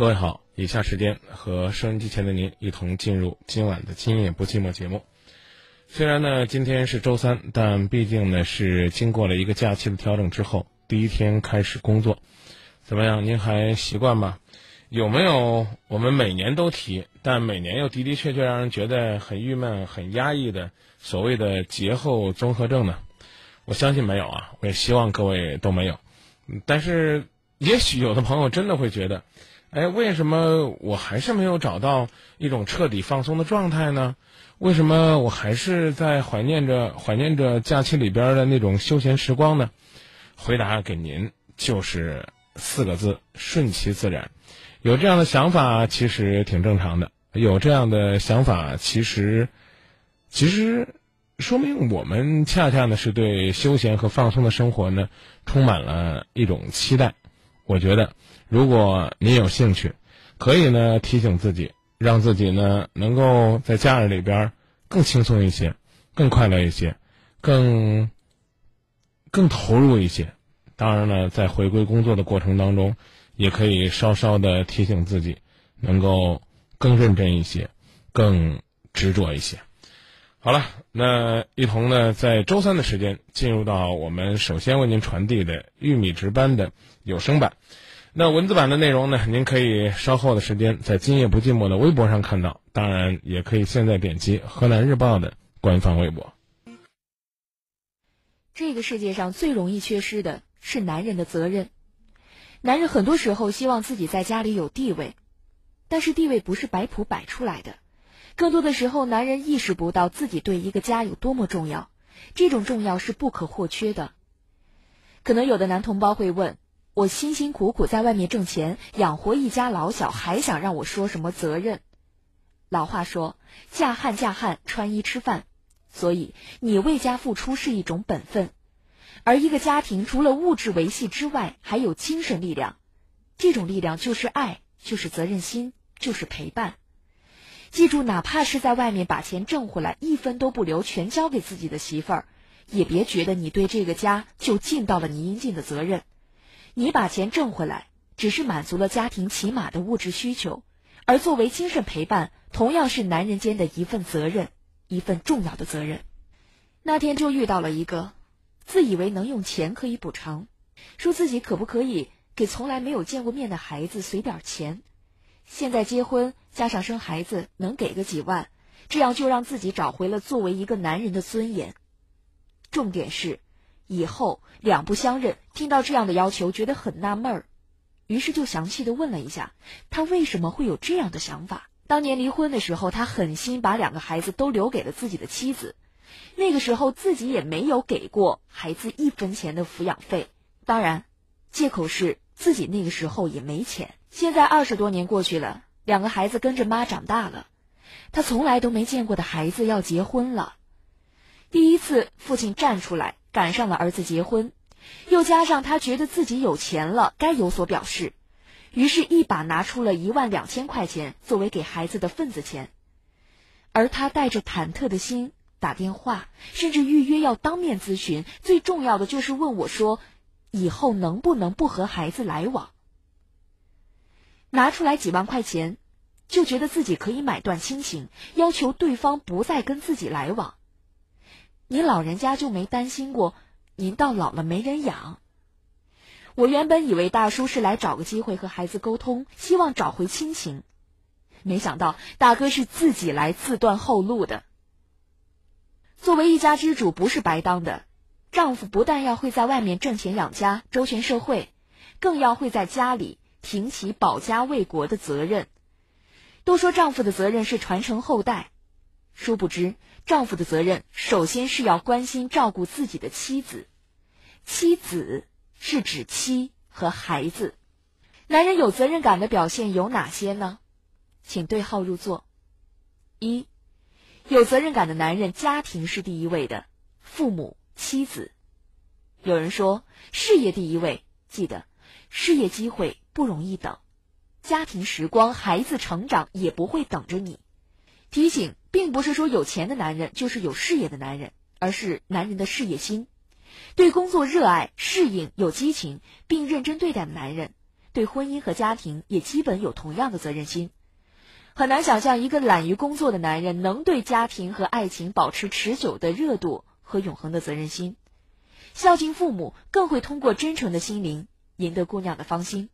各位好，以下时间和收音机前的您一同进入今晚的《今夜不寂寞》节目。虽然呢今天是周三，但毕竟呢是经过了一个假期的调整之后，第一天开始工作，怎么样？您还习惯吗？有没有我们每年都提，但每年又的的确确让人觉得很郁闷、很压抑的所谓的节后综合症呢？我相信没有啊，我也希望各位都没有。但是也许有的朋友真的会觉得。哎，为什么我还是没有找到一种彻底放松的状态呢？为什么我还是在怀念着怀念着假期里边的那种休闲时光呢？回答给您就是四个字：顺其自然。有这样的想法其实挺正常的，有这样的想法其实其实说明我们恰恰呢是对休闲和放松的生活呢充满了一种期待。我觉得。如果您有兴趣，可以呢提醒自己，让自己呢能够在假日里边更轻松一些，更快乐一些，更更投入一些。当然了，在回归工作的过程当中，也可以稍稍的提醒自己，能够更认真一些，更执着一些。好了，那一同呢在周三的时间进入到我们首先为您传递的玉米值班的有声版。那文字版的内容呢？您可以稍后的时间在“今夜不寂寞”的微博上看到，当然也可以现在点击《河南日报》的官方微博。这个世界上最容易缺失的是男人的责任。男人很多时候希望自己在家里有地位，但是地位不是摆谱摆出来的。更多的时候，男人意识不到自己对一个家有多么重要，这种重要是不可或缺的。可能有的男同胞会问。我辛辛苦苦在外面挣钱，养活一家老小，还想让我说什么责任？老话说，嫁汉嫁汉，穿衣吃饭，所以你为家付出是一种本分。而一个家庭除了物质维系之外，还有精神力量，这种力量就是爱，就是责任心，就是陪伴。记住，哪怕是在外面把钱挣回来，一分都不留，全交给自己的媳妇儿，也别觉得你对这个家就尽到了你应尽的责任。你把钱挣回来，只是满足了家庭起码的物质需求，而作为精神陪伴，同样是男人间的一份责任，一份重要的责任。那天就遇到了一个，自以为能用钱可以补偿，说自己可不可以给从来没有见过面的孩子随点钱，现在结婚加上生孩子能给个几万，这样就让自己找回了作为一个男人的尊严。重点是。以后两不相认，听到这样的要求，觉得很纳闷儿，于是就详细的问了一下，他为什么会有这样的想法。当年离婚的时候，他狠心把两个孩子都留给了自己的妻子，那个时候自己也没有给过孩子一分钱的抚养费，当然，借口是自己那个时候也没钱。现在二十多年过去了，两个孩子跟着妈长大了，他从来都没见过的孩子要结婚了，第一次父亲站出来。赶上了儿子结婚，又加上他觉得自己有钱了，该有所表示，于是一把拿出了一万两千块钱作为给孩子的份子钱。而他带着忐忑的心打电话，甚至预约要当面咨询，最重要的就是问我说：“以后能不能不和孩子来往？”拿出来几万块钱，就觉得自己可以买断亲情，要求对方不再跟自己来往。您老人家就没担心过，您到老了没人养。我原本以为大叔是来找个机会和孩子沟通，希望找回亲情，没想到大哥是自己来自断后路的。作为一家之主，不是白当的，丈夫不但要会在外面挣钱养家、周全社会，更要会在家里挺起保家卫国的责任。都说丈夫的责任是传承后代。殊不知，丈夫的责任首先是要关心照顾自己的妻子，妻子是指妻和孩子。男人有责任感的表现有哪些呢？请对号入座。一，有责任感的男人，家庭是第一位的，父母、妻子。有人说事业第一位，记得事业机会不容易等，家庭时光、孩子成长也不会等着你。提醒，并不是说有钱的男人就是有事业的男人，而是男人的事业心，对工作热爱、适应有激情，并认真对待的男人，对婚姻和家庭也基本有同样的责任心。很难想象一个懒于工作的男人能对家庭和爱情保持持久的热度和永恒的责任心。孝敬父母更会通过真诚的心灵赢得姑娘的芳心。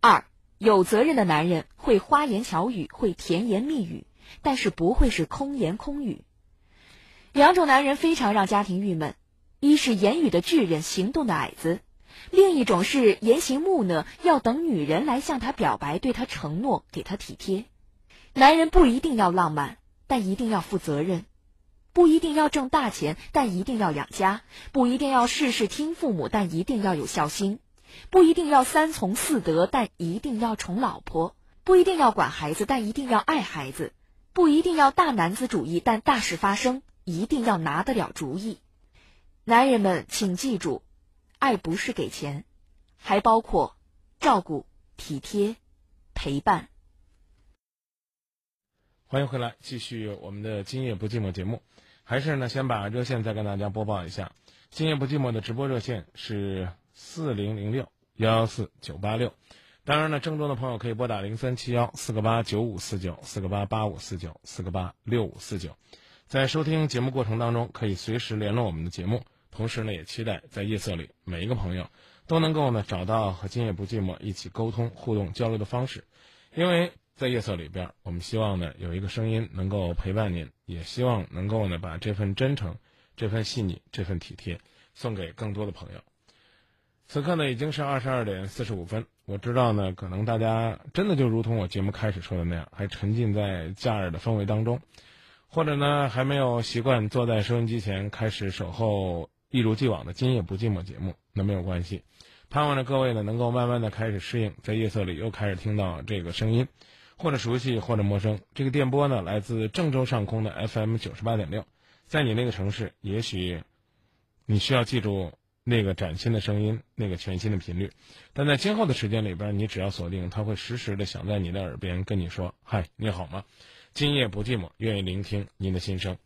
二，有责任的男人会花言巧语，会甜言蜜语，但是不会是空言空语。两种男人非常让家庭郁闷：一是言语的巨人，行动的矮子；另一种是言行木讷，要等女人来向他表白，对他承诺，给他体贴。男人不一定要浪漫，但一定要负责任；不一定要挣大钱，但一定要养家；不一定要事事听父母，但一定要有孝心；不一定要三从四德，但一定要宠老婆；不一定要管孩子，但一定要爱孩子；不一定要大男子主义，但大事发生。一定要拿得了主意，男人们，请记住，爱不是给钱，还包括照顾、体贴、陪伴。欢迎回来，继续我们的《今夜不寂寞》节目。还是呢，先把热线再跟大家播报一下，《今夜不寂寞》的直播热线是四零零六幺幺四九八六。当然呢，郑州的朋友可以拨打零三七幺四个八九五四九四个八八五四九四个八六五四九。在收听节目过程当中，可以随时联络我们的节目。同时呢，也期待在夜色里每一个朋友都能够呢找到和今夜不寂寞一起沟通、互动、交流的方式。因为在夜色里边，我们希望呢有一个声音能够陪伴您，也希望能够呢把这份真诚、这份细腻、这份体贴送给更多的朋友。此刻呢已经是二十二点四十五分，我知道呢可能大家真的就如同我节目开始说的那样，还沉浸在假日的氛围当中。或者呢，还没有习惯坐在收音机前开始守候一如既往的《今夜不寂寞》节目，那没有关系。盼望着各位呢能够慢慢的开始适应，在夜色里又开始听到这个声音，或者熟悉，或者陌生。这个电波呢来自郑州上空的 FM 九十八点六，在你那个城市，也许你需要记住那个崭新的声音，那个全新的频率。但在今后的时间里边，你只要锁定，它会时时的响在你的耳边，跟你说：“嗨，你好吗？”今夜不寂寞，愿意聆听您的心声。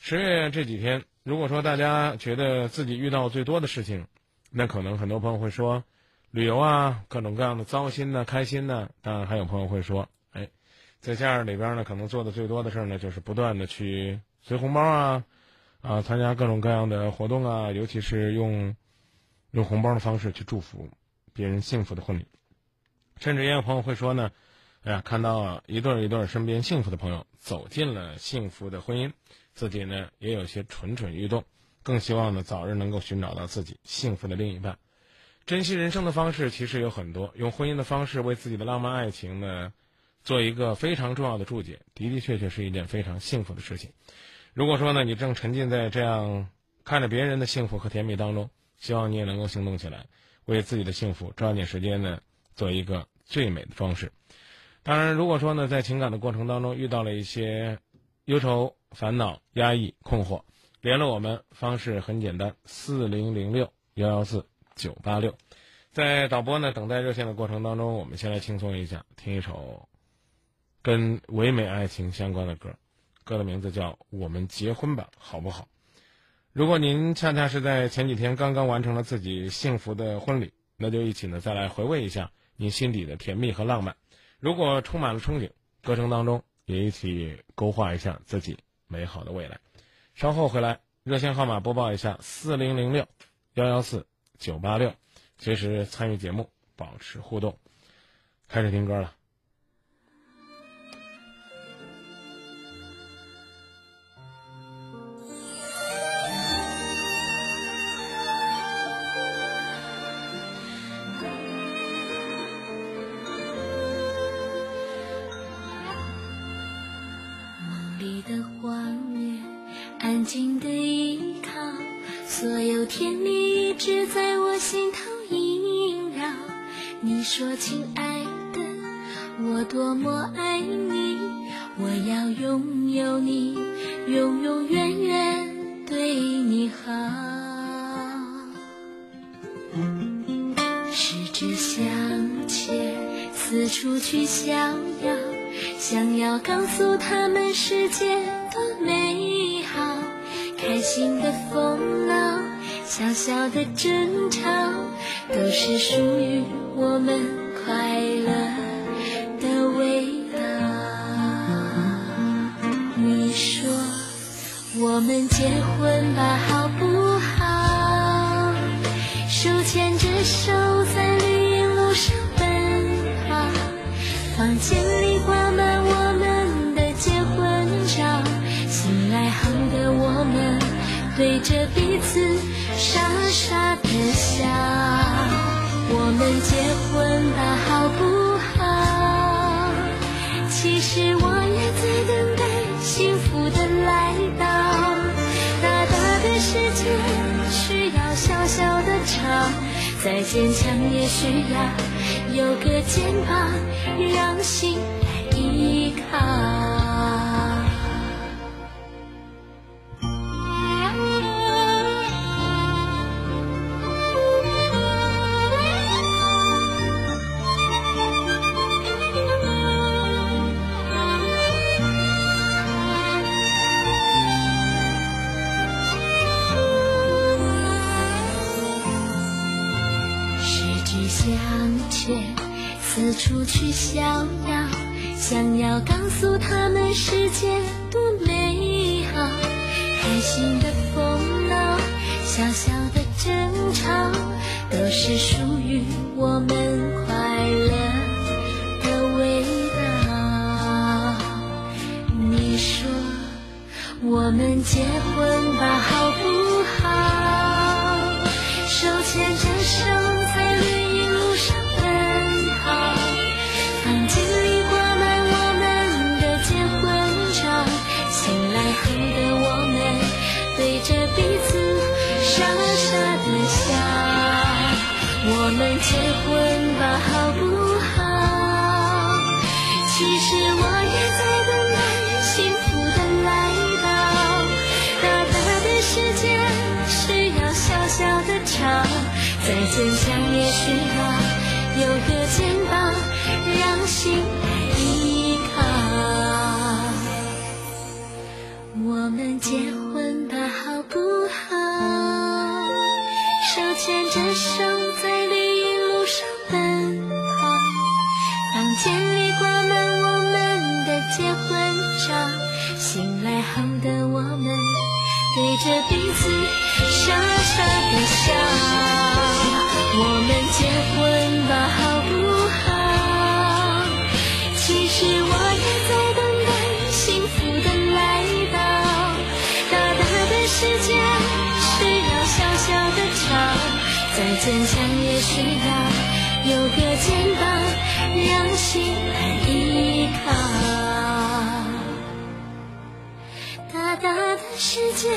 十月这几天，如果说大家觉得自己遇到最多的事情，那可能很多朋友会说，旅游啊，各种各样的糟心的、开心的。当然，还有朋友会说，哎，在家里边呢，可能做的最多的事呢，就是不断的去随红包啊，啊，参加各种各样的活动啊，尤其是用用红包的方式去祝福别人幸福的婚礼。甚至也有朋友会说呢。哎呀，看到一对一对身边幸福的朋友走进了幸福的婚姻，自己呢也有些蠢蠢欲动，更希望呢早日能够寻找到自己幸福的另一半。珍惜人生的方式其实有很多，用婚姻的方式为自己的浪漫爱情呢做一个非常重要的注解，的的确确是一件非常幸福的事情。如果说呢你正沉浸在这样看着别人的幸福和甜蜜当中，希望你也能够行动起来，为自己的幸福抓紧时间呢做一个最美的装饰。当然，如果说呢，在情感的过程当中遇到了一些忧愁、烦恼、压抑、困惑，联络我们方式很简单：四零零六幺幺四九八六。在导播呢等待热线的过程当中，我们先来轻松一下，听一首跟唯美爱情相关的歌，歌的名字叫《我们结婚吧》，好不好？如果您恰恰是在前几天刚刚完成了自己幸福的婚礼，那就一起呢再来回味一下您心底的甜蜜和浪漫。如果充满了憧憬，歌声当中也一起勾画一下自己美好的未来。稍后回来，热线号码播报一下：四零零六幺幺四九八六，随时参与节目，保持互动。开始听歌了。说，亲爱的，我多么爱你，我要拥有你，永永远远对你好。十指相牵，四处去逍遥，想要告诉他们世界多美好，开心的疯闹，小小的争吵。都是属于我们快乐的味道。你说我们结婚吧，好不好？手牵着手在绿荫路上奔跑，房间里挂满我们的结婚照，醒来后的我们对着彼此傻傻的笑。我们结婚吧，好不好？其实我也在等待幸福的来到。大大的世界需要小小的巢，再坚强也需要有个肩膀让心依靠。去逍遥，想要告诉他们世界多美好。开心的风闹，小小的争吵，都是属于我们快乐的味道。你说我们结婚吧，好不好？手牵着心来依靠。大大的世界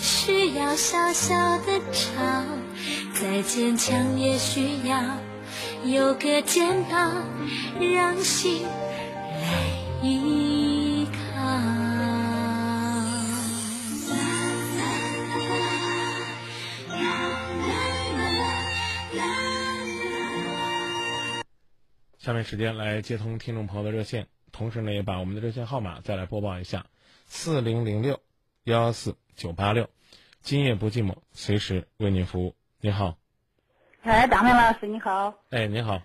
需要小小的巢，再坚强也需要有个肩膀让心来依下面时间来接通听众朋友的热线，同时呢也把我们的热线号码再来播报一下：四零零六幺幺四九八六。今夜不寂寞，随时为您服务。你好，哎，张明老师你好，哎，你好，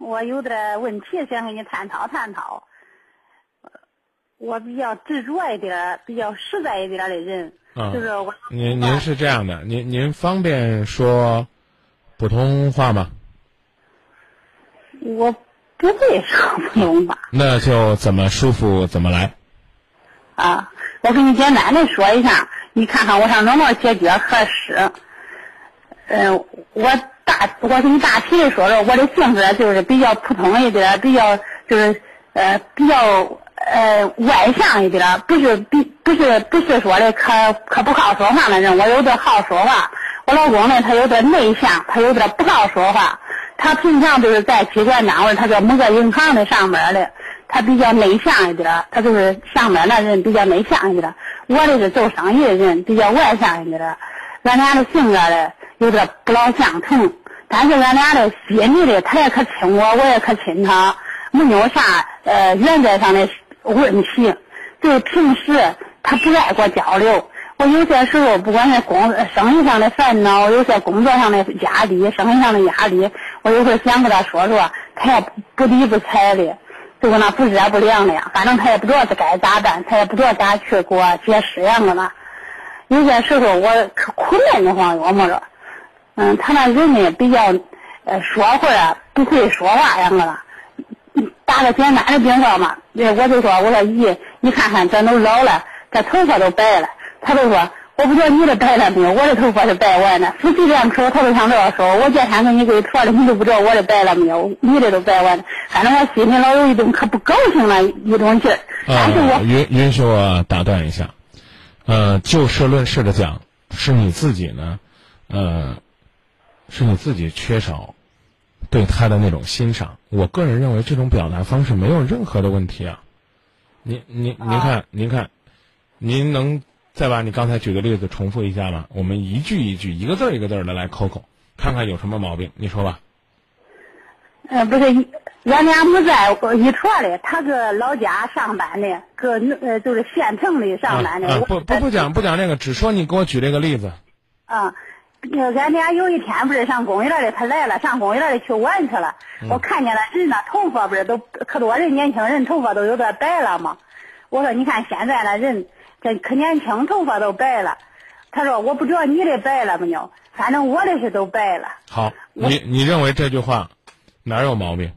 我有点问题想跟你探讨探讨。呃我比较执着一点儿，比较实在一点儿的人，啊就是我。您您是这样的，您您方便说普通话吗？我不会说普通话那就怎么舒服怎么来。啊，我给你简单的说一下，你看看我上哪哪解决合适。嗯，我大我给你大体的说说，我的性格就是比较普通一点，比较就是呃比较呃外向一点，不是比不是不是说的可可不好说话的人，我有点好说话。我老公呢，他有点内向，他有点不好说话。他平常就是在机关单位，他在某个银行里上班的，他比较内向一点，他就是上班的人比较内向一点。我这是做生意的人，比较外向一点。俺俩的性格呢有点不老相同，但是俺俩的心里的他也可亲我，我也可亲他，没有啥呃原则上的问题。就是平时他不爱跟我交流，我有些时候不管是工生意上的烦恼，有些工作上的压力，生意上的压力，我有时候想跟他说说，他也不理不睬的，就跟那不热不凉的呀。反正他也不知道是该咋办，他也不知道咋去给我解释呀，我那。有些时候我可苦闷的慌，我么着。嗯，他那人呢比较呃说话不会说话呀，我那。打个简单的比方嘛，我就说我说姨，你看看咱都老了，这头发都白了。他都说我不知道你的白了没有，我的头发是白完的。夫妻两口他都想这样说，我见天给你给脱了，你都不知道我的白了没有，你的都白完了。反正我心里老有一种可不高兴了一种劲儿。但是我允允许我打断一下，呃，就事论事的讲，是你自己呢，呃，是你自己缺少。对他的那种欣赏，我个人认为这种表达方式没有任何的问题啊。您您您看您看，您能再把你刚才举的例子重复一下吧？我们一句一句，一个字一个字的来抠抠，看看有什么毛病。你说吧。呃，不是，俺俩不在一坨的，他搁老家上班的，搁呃就是县城里上班的。不不不讲不讲这个，只说你给我举这个例子。啊。俺俩有一天不是上公园里，他来了，上公园里去玩去了。我看见了人那头发不是都可多人，年轻人头发都有点白了嘛。我说你看现在那人这可年轻，头发都白了。他说我不知道你的白了没有，反正我的是都白了。好，你你认为这句话哪有毛病？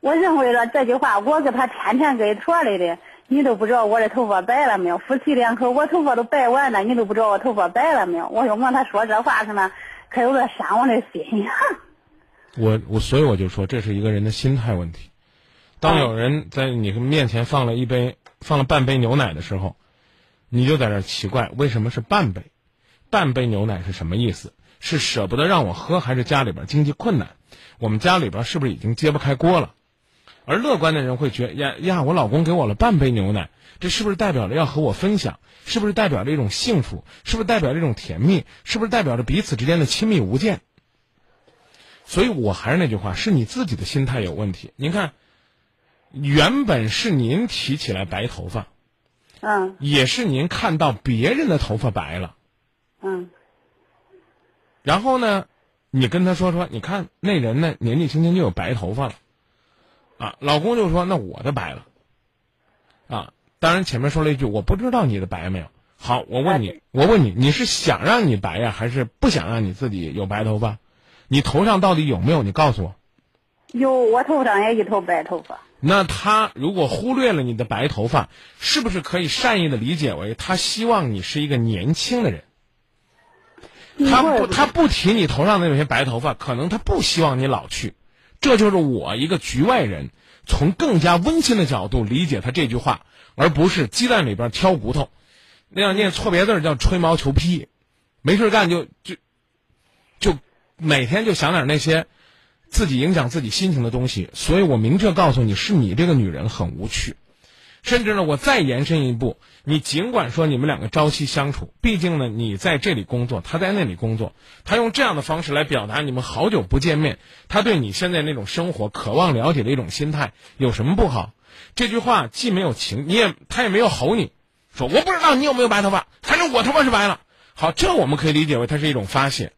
我认为了这句话，我给他天天给说来的。你都不知道我的头发白了没有？夫妻两口，我头发都白完了，你都不知道我头发白了没有？我说我他说这话是呢，可有点伤我的心呀。我我所以我就说，这是一个人的心态问题。当有人在你面前放了一杯放了半杯牛奶的时候，你就在那奇怪，为什么是半杯？半杯牛奶是什么意思？是舍不得让我喝，还是家里边经济困难？我们家里边是不是已经揭不开锅了？而乐观的人会觉呀呀，我老公给我了半杯牛奶，这是不是代表着要和我分享？是不是代表着一种幸福？是不是代表着一种甜蜜？是不是代表着彼此之间的亲密无间？所以我还是那句话，是你自己的心态有问题。您看，原本是您提起来白头发，嗯，也是您看到别人的头发白了，嗯，然后呢，你跟他说说，你看那人呢，年纪轻轻就有白头发了。啊，老公就说：“那我的白了。”啊，当然前面说了一句：“我不知道你的白没有。”好，我问你，我问你，你是想让你白呀，还是不想让你自己有白头发？你头上到底有没有？你告诉我。有，我头上也一头白头发。那他如果忽略了你的白头发，是不是可以善意的理解为他希望你是一个年轻的人？他不，他不提你头上的那些白头发，可能他不希望你老去。这就是我一个局外人，从更加温馨的角度理解他这句话，而不是鸡蛋里边挑骨头，那样念错别字叫吹毛求疵，没事干就就就每天就想点那些自己影响自己心情的东西。所以我明确告诉你，是你这个女人很无趣。甚至呢，我再延伸一步，你尽管说你们两个朝夕相处，毕竟呢，你在这里工作，他在那里工作，他用这样的方式来表达你们好久不见面，他对你现在那种生活渴望了解的一种心态，有什么不好？这句话既没有情，你也他也没有吼你，说我不知道你有没有白头发，反正我头发是白了。好，这我们可以理解为它是一种发泄，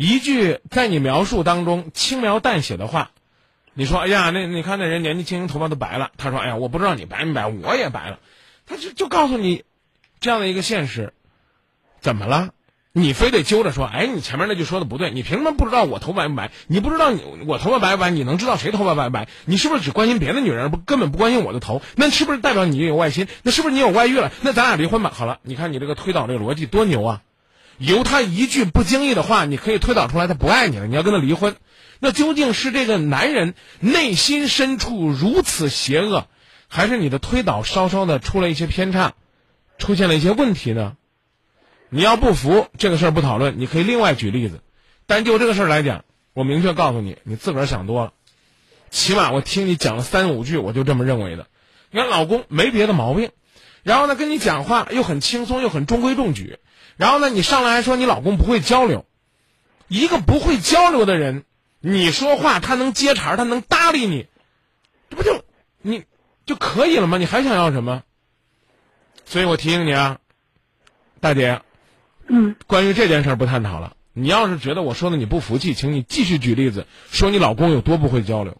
一句在你描述当中轻描淡写的话。你说，哎呀，那你看那人年纪轻轻，头发都白了。他说，哎呀，我不知道你白没白，我也白了。他就就告诉你，这样的一个现实，怎么了？你非得揪着说，哎，你前面那句说的不对，你凭什么不知道我头白不白？你不知道你我头发白不白？你能知道谁头发白不白？你是不是只关心别的女人，不根本不关心我的头？那是不是代表你有外心？那是不是你有外遇了？那咱俩离婚吧。好了，你看你这个推导这个逻辑多牛啊！由他一句不经意的话，你可以推导出来他不爱你了，你要跟他离婚。那究竟是这个男人内心深处如此邪恶，还是你的推导稍稍的出了一些偏差，出现了一些问题呢？你要不服这个事儿不讨论，你可以另外举例子。但就这个事儿来讲，我明确告诉你，你自个儿想多了。起码我听你讲了三五句，我就这么认为的。你看老公没别的毛病，然后呢跟你讲话又很轻松又很中规中矩，然后呢你上来还说你老公不会交流，一个不会交流的人。你说话，他能接茬，他能搭理你，这不就你就可以了吗？你还想要什么？所以我提醒你啊，大姐，嗯，关于这件事儿不探讨了。你要是觉得我说的你不服气，请你继续举例子，说你老公有多不会交流。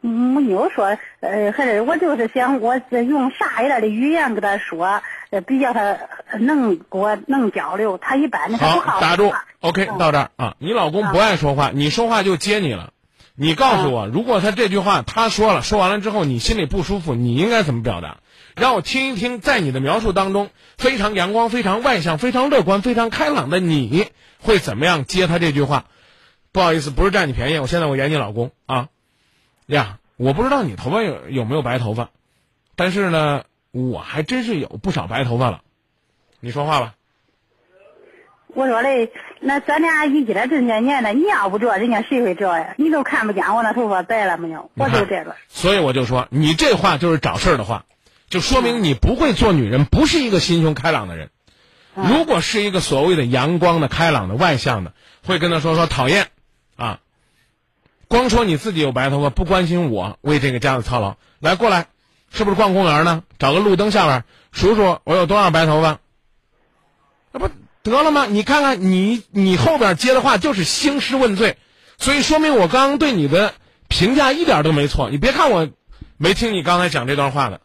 嗯，没有说，呃，还是我就是想，我是用啥一点的语言跟他说，呃，比较他能跟我能交流。他一般的他不好好，打住。，OK，嗯到这儿啊。你老公不爱说话，你说话就接你了。你告诉我，如果他这句话他说了，说完了之后你心里不舒服，你应该怎么表达？让我听一听，在你的描述当中，非常阳光、非常外向、非常乐观、非常开朗的你会怎么样接他这句话？不好意思，不是占你便宜，我现在我演你老公啊。呀，我不知道你头发有有没有白头发，但是呢，我还真是有不少白头发了。你说话吧。我说嘞，那咱俩一起来这些年呢，你要不着，人家谁会着呀？你都看不见我那头发白了没有？我就这个。所以我就说，你这话就是找事儿的话，就说明你不会做女人，不是一个心胸开朗的人。如果是一个所谓的阳光的、开朗的、外向的，会跟他说说讨厌，啊，光说你自己有白头发，不关心我为这个家的操劳。来，过来，是不是逛公园呢？找个路灯下边数数我有多少白头发，那不得了吗？你看看你你后边接的话就是兴师问罪，所以说明我刚刚对你的评价一点都没错。你别看我没听你刚才讲这段话的，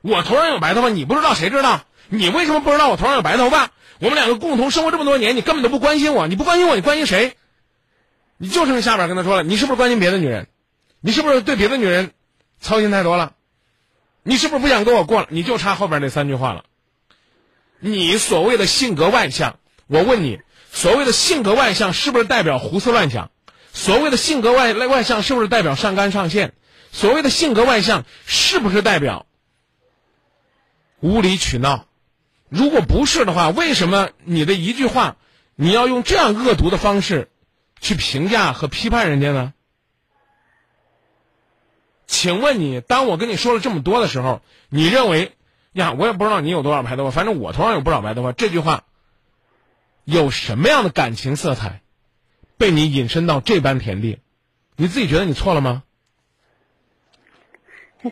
我头上有白头发，你不知道谁知道？你为什么不知道我头上有白头发？我们两个共同生活这么多年，你根本都不关心我，你不关心我，你关心谁？你就剩下边跟他说了，你是不是关心别的女人？你是不是对别的女人操心太多了？你是不是不想跟我过了？你就差后边那三句话了。你所谓的性格外向，我问你，所谓的性格外向是不是代表胡思乱想？所谓的性格外外向是不是代表上纲上线？所谓的性格外向是不是代表无理取闹？如果不是的话，为什么你的一句话，你要用这样恶毒的方式去评价和批判人家呢？请问你，当我跟你说了这么多的时候，你认为呀，我也不知道你有多少白头发，反正我头上有不少白头发，这句话有什么样的感情色彩，被你引申到这般田地？你自己觉得你错了吗？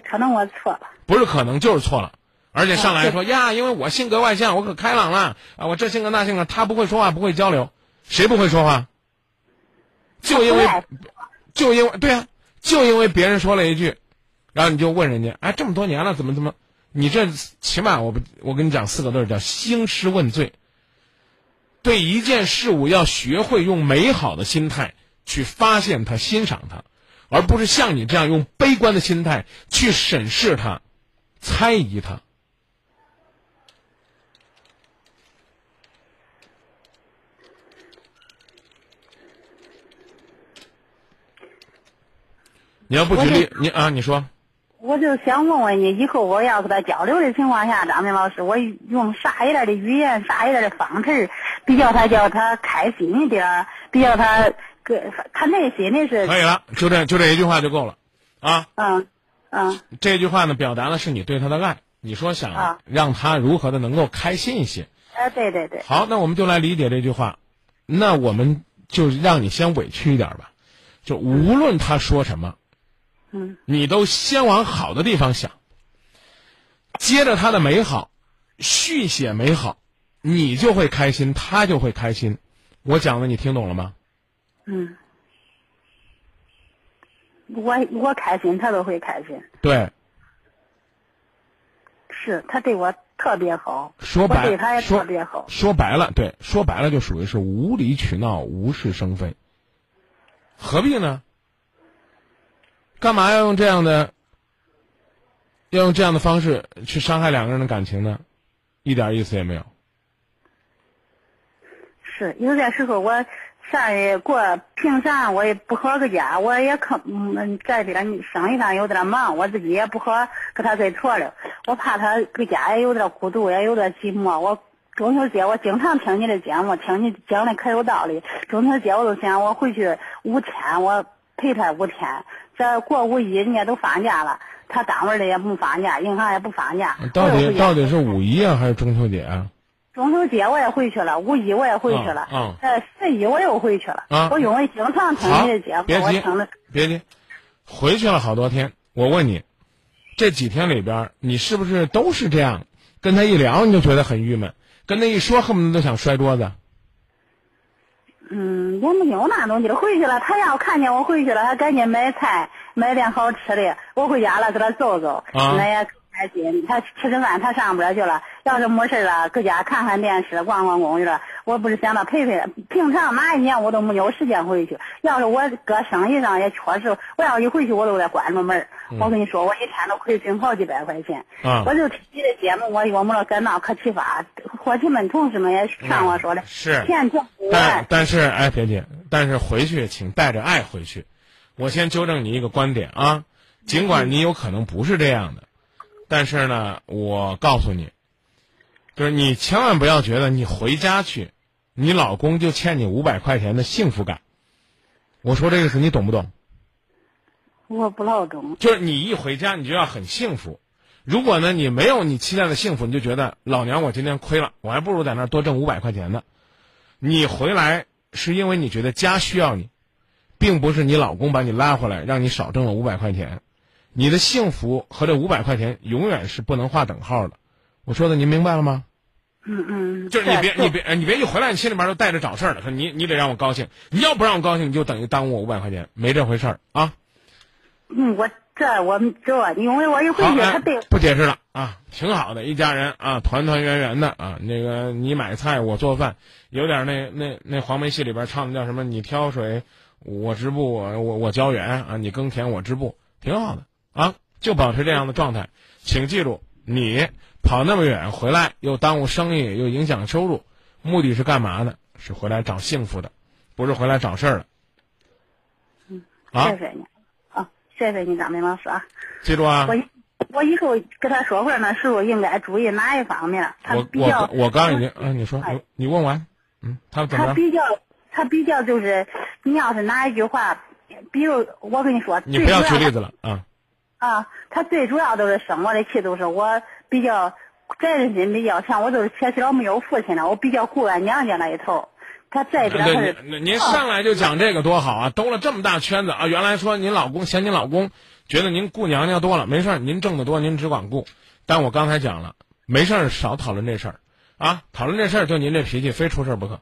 可能我错了。不是可能就是错了，而且上来说呀，因为我性格外向，我可开朗了啊，我这性格那性格，他不会说话，不会交流，谁不会说话？就因为就因为对啊，就因为别人说了一句，然后你就问人家，哎，这么多年了，怎么怎么？你这起码我不，我跟你讲四个字叫兴师问罪。对一件事物要学会用美好的心态去发现它、欣赏它，而不是像你这样用悲观的心态去审视它、猜疑它。你要不举例，你啊，你说。我就想问问你，以后我要跟他交流的情况下，张明老师，我用啥一点的语言，啥一点的方式，比较他叫他开心一点儿，比较他个他内心的是，可以了，就这就这一句话就够了，啊，嗯嗯这句话呢，表达的是你对他的爱。你说想啊让他如何的能够开心一些？哎，对对对，好，那我们就来理解这句话。那我们就让你先委屈一点吧，就无论他说什么，嗯。你都先往好的地方想，接着他的美好，续写美好，你就会开心，他就会开心。我讲的你听懂了吗？嗯，我我开心，他都会开心，对，是他对我特别好，我说白对他也特别好，说白了，对，说白了就属于是无理取闹、无事生非，何必呢？干嘛要用这样的，要用这样的方式去伤害两个人的感情呢？一点意思也没有。是有些时候我上也过平常我也不好搁家，我也可嗯在这个生意上有点忙，我自己也不好跟他再错了。我怕他搁家也有点孤独，也有点寂寞。我中秋节我经常听你的节目，听你讲的可有道理。中秋节我都想我回去五天，我陪他五天。这过五一人家都放假了，他单位的也不放假，银行也不放假。到底到底是五一啊，还是中秋节啊？中秋节我也回去了，五一我也回去了，嗯呃，十一我又回去了。啊我因为经常听你的节目，我听了，别急，回去了好多天。我问你，这几天里边，你是不是都是这样跟他一聊你就觉得很郁闷，跟他一说恨不得都想摔桌子。嗯，也没有那东西了。回去了，他要看见我回去了，他赶紧买菜，买点好吃的。我回家了，给他走走，啊那也开心。他吃吃饭，他上班去了。要是没事了，搁家看看电视，逛逛公园。我不是想他陪陪他。平常哪一年我都没有时间回去。要是我搁生意上也确实，我要一回去我都得关着门儿。我跟你说，我一天都亏损好几百块钱。啊我就听你的节目，我我们了搁那可启发，伙计们、同事们也劝我说的，是钱挣不但完。但是，哎，别介，但是回去请带着爱回去。我先纠正你一个观点啊，尽管你有可能不是这样的，但是呢，我告诉你，就是你千万不要觉得你回家去，你老公就欠你五百块钱的幸福感。我说这个意思，你懂不懂？我不老懂。就是你一回家，你就要很幸福。如果呢，你没有你期待的幸福，你就觉得老娘我今天亏了，我还不如在那儿多挣五百块钱呢。你回来是因为你觉得家需要你，并不是你老公把你拉回来让你少挣了五百块钱。你的幸福和这五百块钱永远是不能划等号的。我说的您明白了吗？嗯嗯，就是你别你别你别一回来，你心里边都带着找事儿了。说你你得让我高兴，你要不让我高兴，你就等于耽误我五百块钱，没这回事儿啊。嗯，我这我这，因为我一回，去，哎他对不解释了啊，挺好的，一家人啊，团团圆圆的啊。那个你买菜，我做饭，有点那那那黄梅戏里边唱的叫什么？你挑水，我织布，我我我浇园啊，你耕田，我织布，挺好的啊，就保持这样的状态。请记住，你跑那么远回来，又耽误生意，又影响收入，目的是干嘛呢？是回来找幸福的，不是回来找事儿的。嗯谢，谢你，啊，谢谢你，张明老师啊。记住啊我，我以后跟他说话呢，时候应该注意哪一方面？他我我比较我刚已经，嗯、你说，哎你你问完，嗯，他怎么着？他比较他比较就是，你要是哪一句话，比如我跟你说，你不要举例子了啊。啊，他最主要都是生我的气，都是我比较责任心比较强，我都是撇起了没有父亲了，我比较顾俺娘家那一头。他这边他对，是您您上来就讲这个多好啊，兜了这么大圈子啊。原来说您老公嫌您老公觉得您顾娘家多了，没事儿，您挣得多，您只管顾。但我刚才讲了，没事儿少讨论这事儿啊，讨论这事儿就您这脾气，非出事儿不可。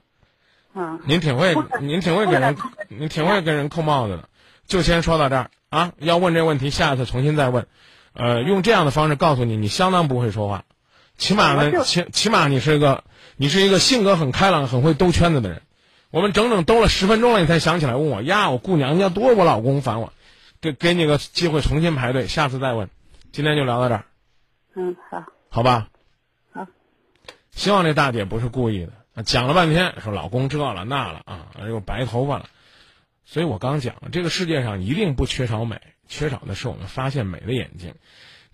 嗯，您挺会，您挺会给人，您挺会跟人扣帽子的。就先说到这儿啊，要问这问题，下次重新再问。呃，用这样的方式告诉你，你相当不会说话。起码呢，起起码你是一个，你是一个性格很开朗、很会兜圈子的人。我们整整兜了十分钟了，你才想起来问我呀，我姑娘家多，我老公烦我。给给你个机会重新排队，下次再问。今天就聊到这儿，嗯，好，好吧？好。希望这大姐不是故意的，啊讲了半天说老公这了那了啊，又白头发了。所以我刚讲了，这个世界上一定不缺少美，缺少的是我们发现美的眼睛。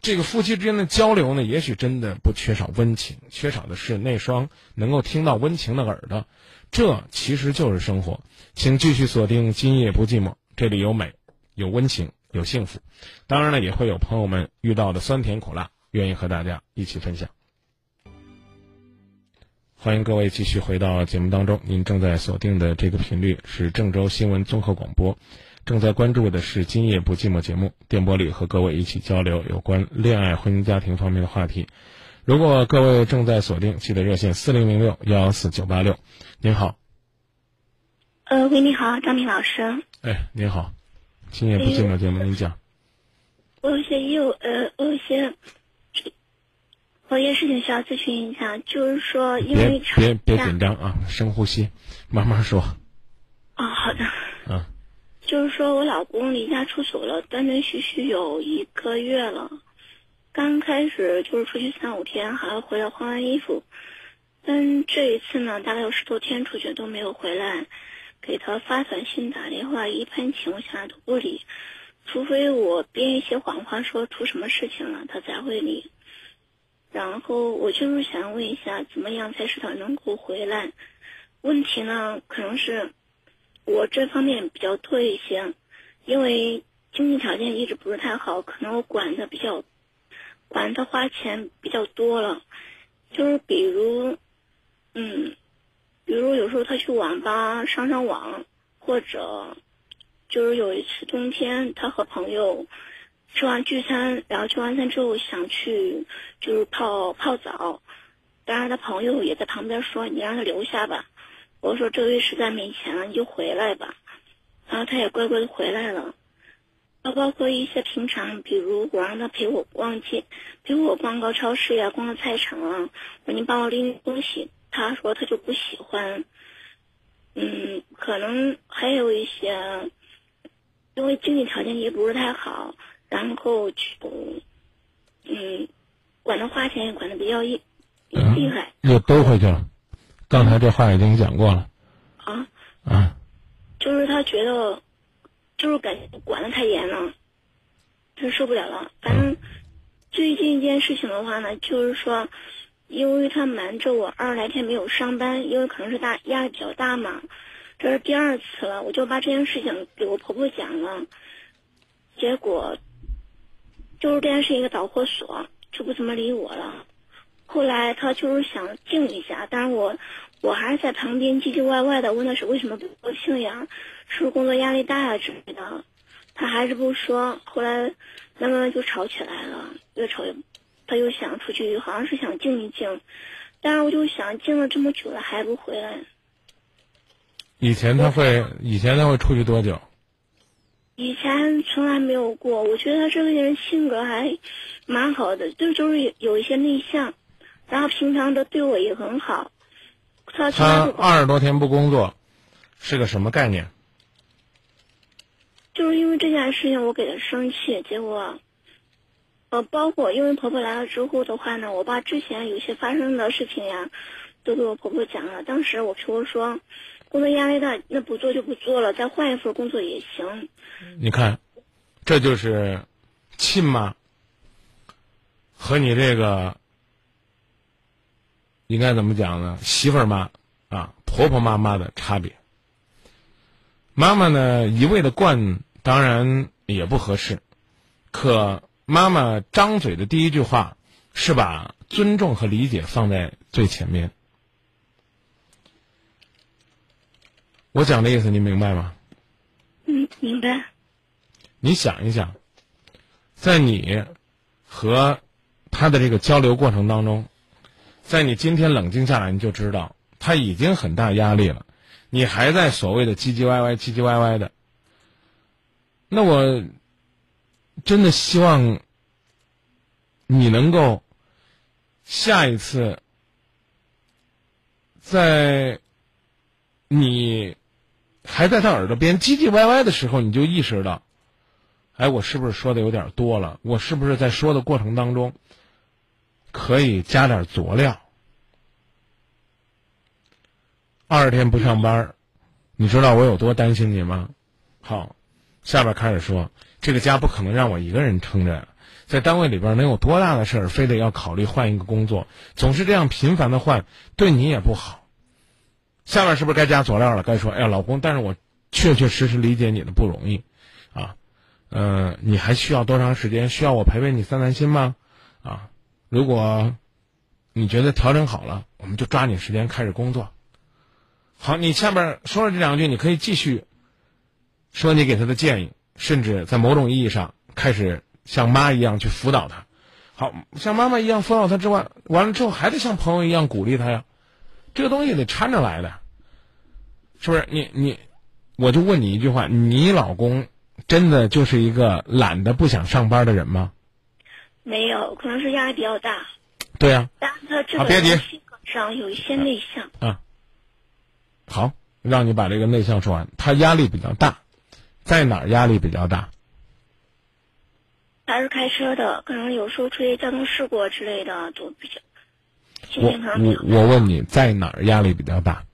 这个夫妻之间的交流呢，也许真的不缺少温情，缺少的是那双能够听到温情的耳朵。这其实就是生活。请继续锁定《今夜不寂寞》，这里有美，有温情，有幸福。当然了，也会有朋友们遇到的酸甜苦辣，愿意和大家一起分享。欢迎各位继续回到节目当中，您正在锁定的这个频率是郑州新闻综合广播，正在关注的是《今夜不寂寞》节目，电波里和各位一起交流有关恋爱、婚姻、家庭方面的话题。如果各位正在锁定，记得热线四零零六幺幺四九八六。您好，呃，喂，你好，张明老师，哎，您好，《今夜不寂寞》节目，您讲。我有些有呃，我有些我有些事情需要咨询一下，就是说因为吵别别架紧张啊，深呼吸，慢慢说。哦，好的，嗯，就是说我老公离家出走了，断断续续有一个月了。刚开始就是出去三五天，还要回来换换衣服，但这一次呢，大概有十多天出去都没有回来，给他发短信、打电话，一般情况下都不理，除非我编一些谎话说出什么事情了，他才会理。然后我就是想问一下，怎么样才是他能够回来？问题呢，可能是我这方面比较多一些，因为经济条件一直不是太好，可能我管的比较，管他花钱比较多了，就是比如，嗯，比如有时候他去网吧上上网，或者就是有一次冬天他和朋友吃完聚餐，然后吃完餐之后想去就是泡泡澡，当然他朋友也在旁边说你让他留下吧，我说这个月实在没钱了，你就回来吧，然后他也乖乖的回来了。包包括一些平常，比如我让他陪我逛街，陪我逛个超市呀，逛个菜场啊，我说你帮我拎东西，他说他就不喜欢。嗯，可能还有一些，因为经济条件也不是太好，然后就，嗯，管他花钱也管的比较厉厉害。又兜回去了，刚才这话已经讲过了。啊。啊。就是他觉得。就是感觉管的太严了，就受不了了。反正最近一件事情的话呢，就是说，因为他瞒着我二十来天没有上班，因为可能是大压力比较大嘛。这是第二次了，我就把这件事情给我婆婆讲了，结果就是这件事情一个导火索，就不怎么理我了。后来他就是想静一下，但是我我还是在旁边唧唧歪歪的问他是为什么不高兴呀？是不是工作压力大啊之类的？他还是不说。后来慢慢就吵起来了，越吵越，他又想出去，好像是想静一静。但是我就想，静了这么久了还不回来。以前他会，以前他会出去多久？以前从来没有过。我觉得他这个人性格还蛮好的，就就是有一些内向，然后平常都对我也很好。他他二十多天不工作，是个什么概念？就是因为这件事情，我给他生气，结果，呃，包括因为婆婆来了之后的话呢，我爸之前有些发生的事情呀，都给我婆婆讲了。当时我婆婆说，工作压力大，那不做就不做了，再换一份工作也行。你看，这就是亲妈和你这个应该怎么讲呢？媳妇儿妈啊，婆婆妈妈的差别。妈妈呢，一味的惯，当然也不合适。可妈妈张嘴的第一句话，是把尊重和理解放在最前面。我讲的意思，你明白吗？嗯，明白。你想一想，在你和他的这个交流过程当中，在你今天冷静下来，你就知道他已经很大压力了。你还在所谓的唧唧歪歪、唧唧歪歪的，那我真的希望你能够下一次在你还在他耳朵边唧唧歪歪的时候，你就意识到，哎，我是不是说的有点多了？我是不是在说的过程当中可以加点佐料？二十天不上班，你知道我有多担心你吗？好，下边开始说，这个家不可能让我一个人撑着，在单位里边能有多大的事儿，非得要考虑换一个工作，总是这样频繁的换，对你也不好。下面是不是该加佐料了？该说，哎呀，老公，但是我确确实实理解你的不容易，啊，嗯，你还需要多长时间？需要我陪陪你散散心吗？啊，如果你觉得调整好了，我们就抓紧时间开始工作。好，你下边说了这两句，你可以继续说你给他的建议，甚至在某种意义上开始像妈一样去辅导他。好像妈妈一样辅导他之外，完了之后还得像朋友一样鼓励他呀。这个东西得掺着来的，是不是？你你，我就问你一句话：你老公真的就是一个懒得不想上班的人吗？没有，可能是压力比较大。对呀。但他这个性格上有一些内向。啊。好，让你把这个内向说完。他压力比较大，在哪儿压力比较大？他是开车的，可能有时候出现交通事故之类的都比较。我我我问你在哪儿压力比较大？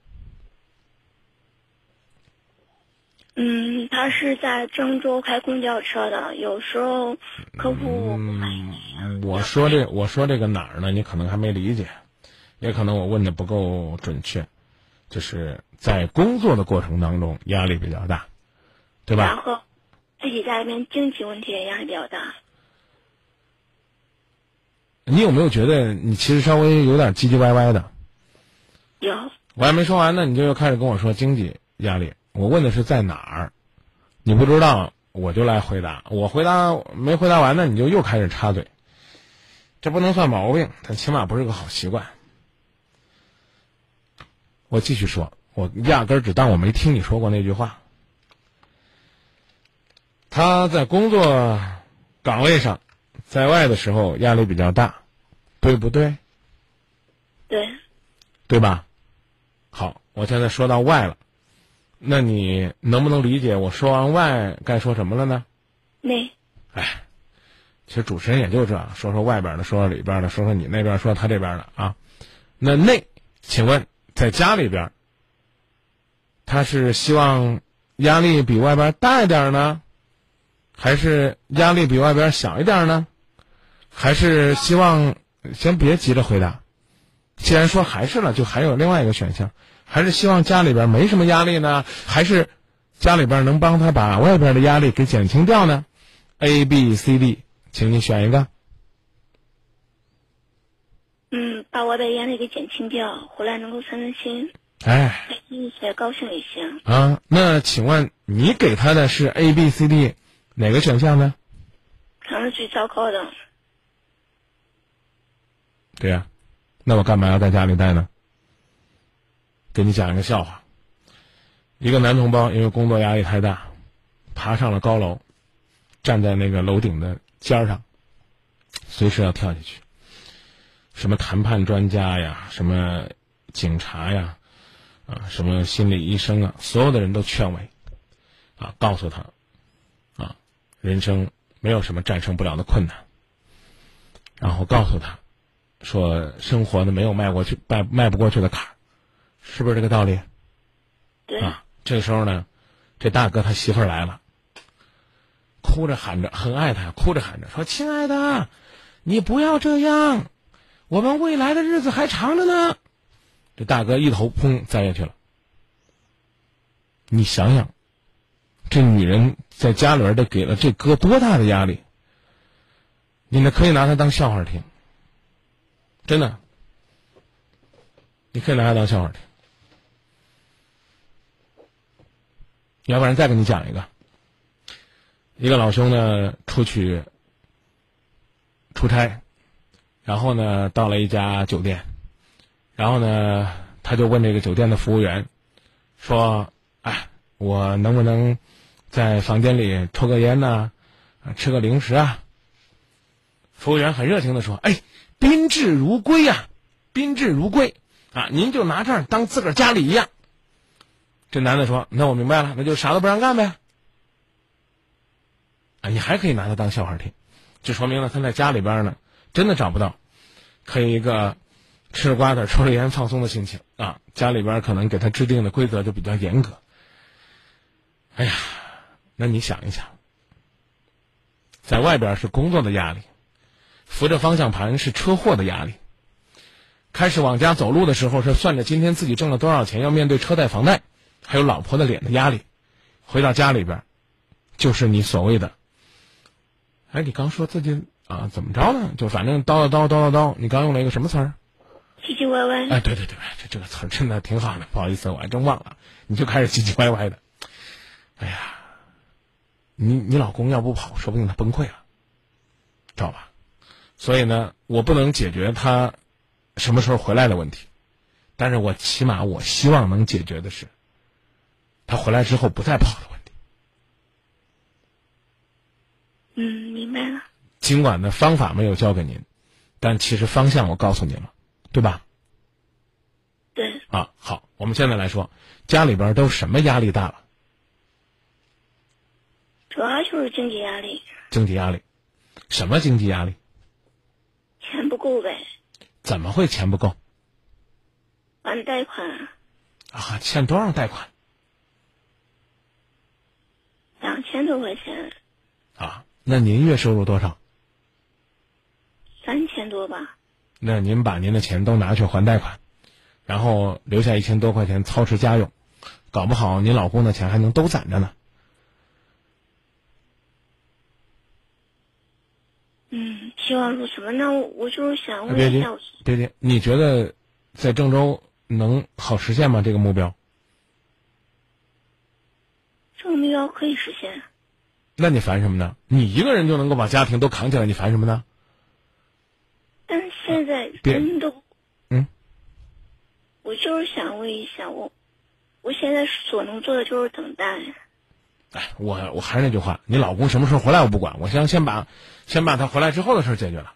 嗯，他是在郑州开公交车的，有时候客户。嗯，我说这我说这个哪儿呢？你可能还没理解，也可能我问的不够准确。就是在工作的过程当中压力比较大，对吧？然后自己家里面经济问题也压力比较大。你有没有觉得你其实稍微有点唧唧歪歪的？有。我还没说完呢，你就又开始跟我说经济压力。我问的是在哪儿，你不知道我就来回答。我回答没回答完呢，你就又开始插嘴。这不能算毛病，但起码不是个好习惯。我继续说，我压根儿只当我没听你说过那句话。他在工作岗位上，在外的时候压力比较大，对不对？对，对吧？好，我现在说到外了，那你能不能理解我说完外该说什么了呢？内，哎，其实主持人也就这样，说说外边的，说说里边的，说说你那边，说他这边的啊。那内，请问在家里边，他是希望压力比外边大一点呢，还是压力比外边小一点呢？还是希望先别急着回答，既然说还是了，就还有另外一个选项，还是希望家里边没什么压力呢，还是家里边能帮他把外边的压力给减轻掉呢？A、B、C、D，请你选一个。嗯，把我的压力给减轻掉，回来能够散散心，哎，开心一些，高兴一些。啊，那请问你给他的是 A、B、C、D 哪个选项呢？看是最糟糕的，对呀、那我干嘛要在家里待呢？给你讲一个笑话。一个男同胞因为工作压力太大，爬上了高楼，站在那个楼顶的尖儿上，随时要跳下去。什么谈判专家呀，什么警察呀，啊，什么心理医生啊，所有的人都劝慰，啊，告诉他，啊，人生没有什么战胜不了的困难，然后告诉他，说生活呢没有迈过去迈迈不过去的坎儿，是不是这个道理？对，啊，这个时候呢，这大哥他媳妇儿来了，哭着喊着很爱他，哭着喊着说：“亲爱的，你不要这样，我们未来的日子还长着呢。”这大哥一头砰栽下去了。你想想，这女人在家里边得给了这哥多大的压力？你呢可以拿他当笑话听，真的，你可以拿他当笑话听。要不然再给你讲一个，一个老兄呢出去出差，然后呢到了一家酒店，然后呢他就问这个酒店的服务员，说：“哎，我能不能在房间里抽个烟呢？吃个零食啊？”服务员很热情的说：“哎，宾至如归呀、宾至如归啊，您就拿这儿当自个儿家里一样。”这男的说：“那我明白了，那就啥都不让干呗。”啊，你还可以拿他当笑话听，这说明了他在家里边呢，真的找不到可以一个吃着瓜子、抽着烟放松的心情啊。家里边可能给他制定的规则就比较严格。哎呀，那你想一想，在外边是工作的压力，扶着方向盘是车祸的压力，开始往家走路的时候是算着今天自己挣了多少钱，要面对车贷、房贷。还有老婆的脸的压力，回到家里边，就是你所谓的，哎，你刚说自己啊怎么着呢？就反正叨叨叨叨叨叨，你刚用了一个什么词儿？唧唧歪歪。哎，对对对，这这个词儿真的挺好的，不好意思，我还真忘了，你就开始唧唧歪歪的。哎呀，你你老公要不跑，说不定他崩溃了，知道吧？所以呢，我不能解决他什么时候回来的问题，但是我起码我希望能解决的是。他回来之后不再跑的问题。嗯，明白了。尽管呢方法没有教给您，但其实方向我告诉您了，对吧？对，啊，好，我们现在来说，家里边都什么压力大了？主要就是经济压力，经济压力，什么经济压力？钱不够呗，怎么会钱不够？还贷款啊，欠多少贷款？两千多块钱，啊，那您月收入多少？三千多吧。那您把您的钱都拿去还贷款，然后留下一千多块钱操持家用，搞不好您老公的钱还能都攒着呢。嗯，希望如此吧。那我我就是想问一下，我，别急，你觉得在郑州能好实现吗？这个目标？这个目标可以实现。那你烦什么呢？你一个人就能够把家庭都扛起来，你烦什么呢？但是现在别人都，嗯，我就是想问一下，我我现在所能做的就是等待。哎，我我还是那句话，你老公什么时候回来我不管，我先先把先把他回来之后的事儿解决了。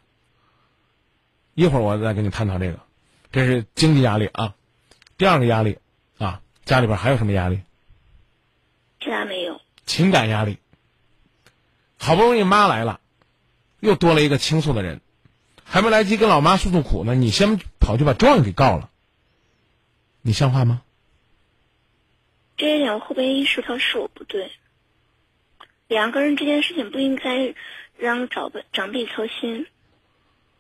一会儿我再跟你探讨这个，这是经济压力啊。第二个压力啊，家里边还有什么压力？其他没有，情感压力。好不容易妈来了，又多了一个倾诉的人，还没来及跟老妈诉诉苦呢，你先跑去把状给告了，你像话吗？这一点我后边意识到是我不对。两个人这件事情不应该让长辈长辈操心。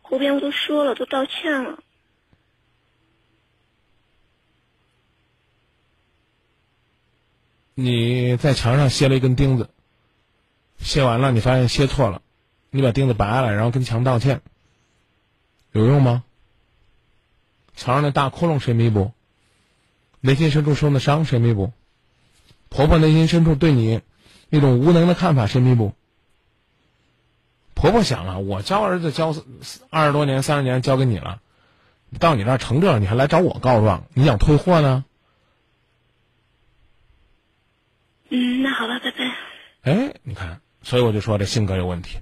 后边我都说了，都道歉了。你在墙上楔了一根钉子，楔完了你发现楔错了，你把钉子拔下来，然后跟墙道歉，有用吗？墙上的大窟窿谁弥补？内心深处受的伤谁弥补？婆婆内心深处对你那种无能的看法谁弥补？婆婆想了，我教儿子教二十多年、三十年教给你了，到你那儿成这，你还来找我告状，你想退货呢？嗯，那好吧，拜拜。哎，你看，所以我就说这性格有问题。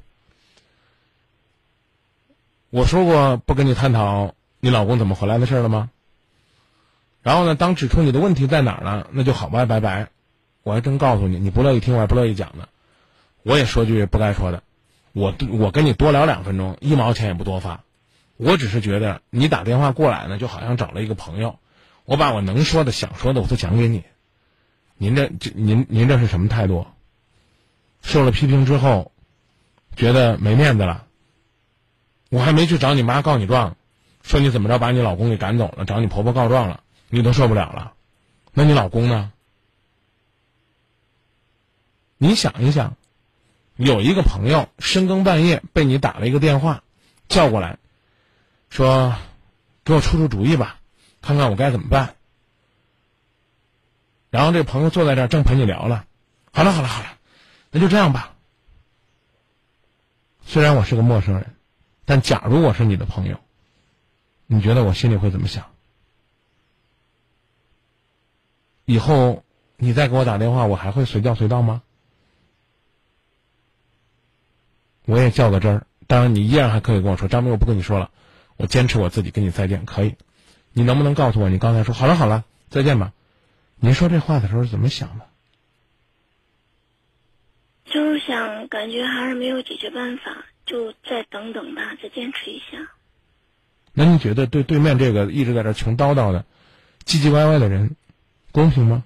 我说过不跟你探讨你老公怎么回来的事了吗？然后呢，当指出你的问题在哪儿了，那就好吧，拜拜。我还真告诉你，你不乐意听，我也不乐意讲的。我也说句不该说的，我我跟你多聊两分钟，一毛钱也不多发。我只是觉得你打电话过来呢，就好像找了一个朋友，我把我能说的、想说的我都讲给你。您这这您您这是什么态度？受了批评之后，觉得没面子了。我还没去找你妈告你状，说你怎么着把你老公给赶走了，找你婆婆告状了，你都受不了了。那你老公呢？你想一想，有一个朋友深更半夜被你打了一个电话，叫过来，说，给我出出主意吧，看看我该怎么办。然后这朋友坐在这儿正陪你聊了，好了好了好了，那就这样吧。虽然我是个陌生人，但假如我是你的朋友，你觉得我心里会怎么想？以后你再给我打电话，我还会随叫随到吗？我也叫到这儿，当然你依然还可以跟我说，张明，我不跟你说了，我坚持我自己跟你再见，可以。你能不能告诉我，你刚才说好了好了，再见吧？您说这话的时候是怎么想的？就是想，感觉还是没有解决办法，就再等等吧，再坚持一下。那你觉得对对面这个一直在这穷叨叨的、唧唧歪歪的人，公平吗？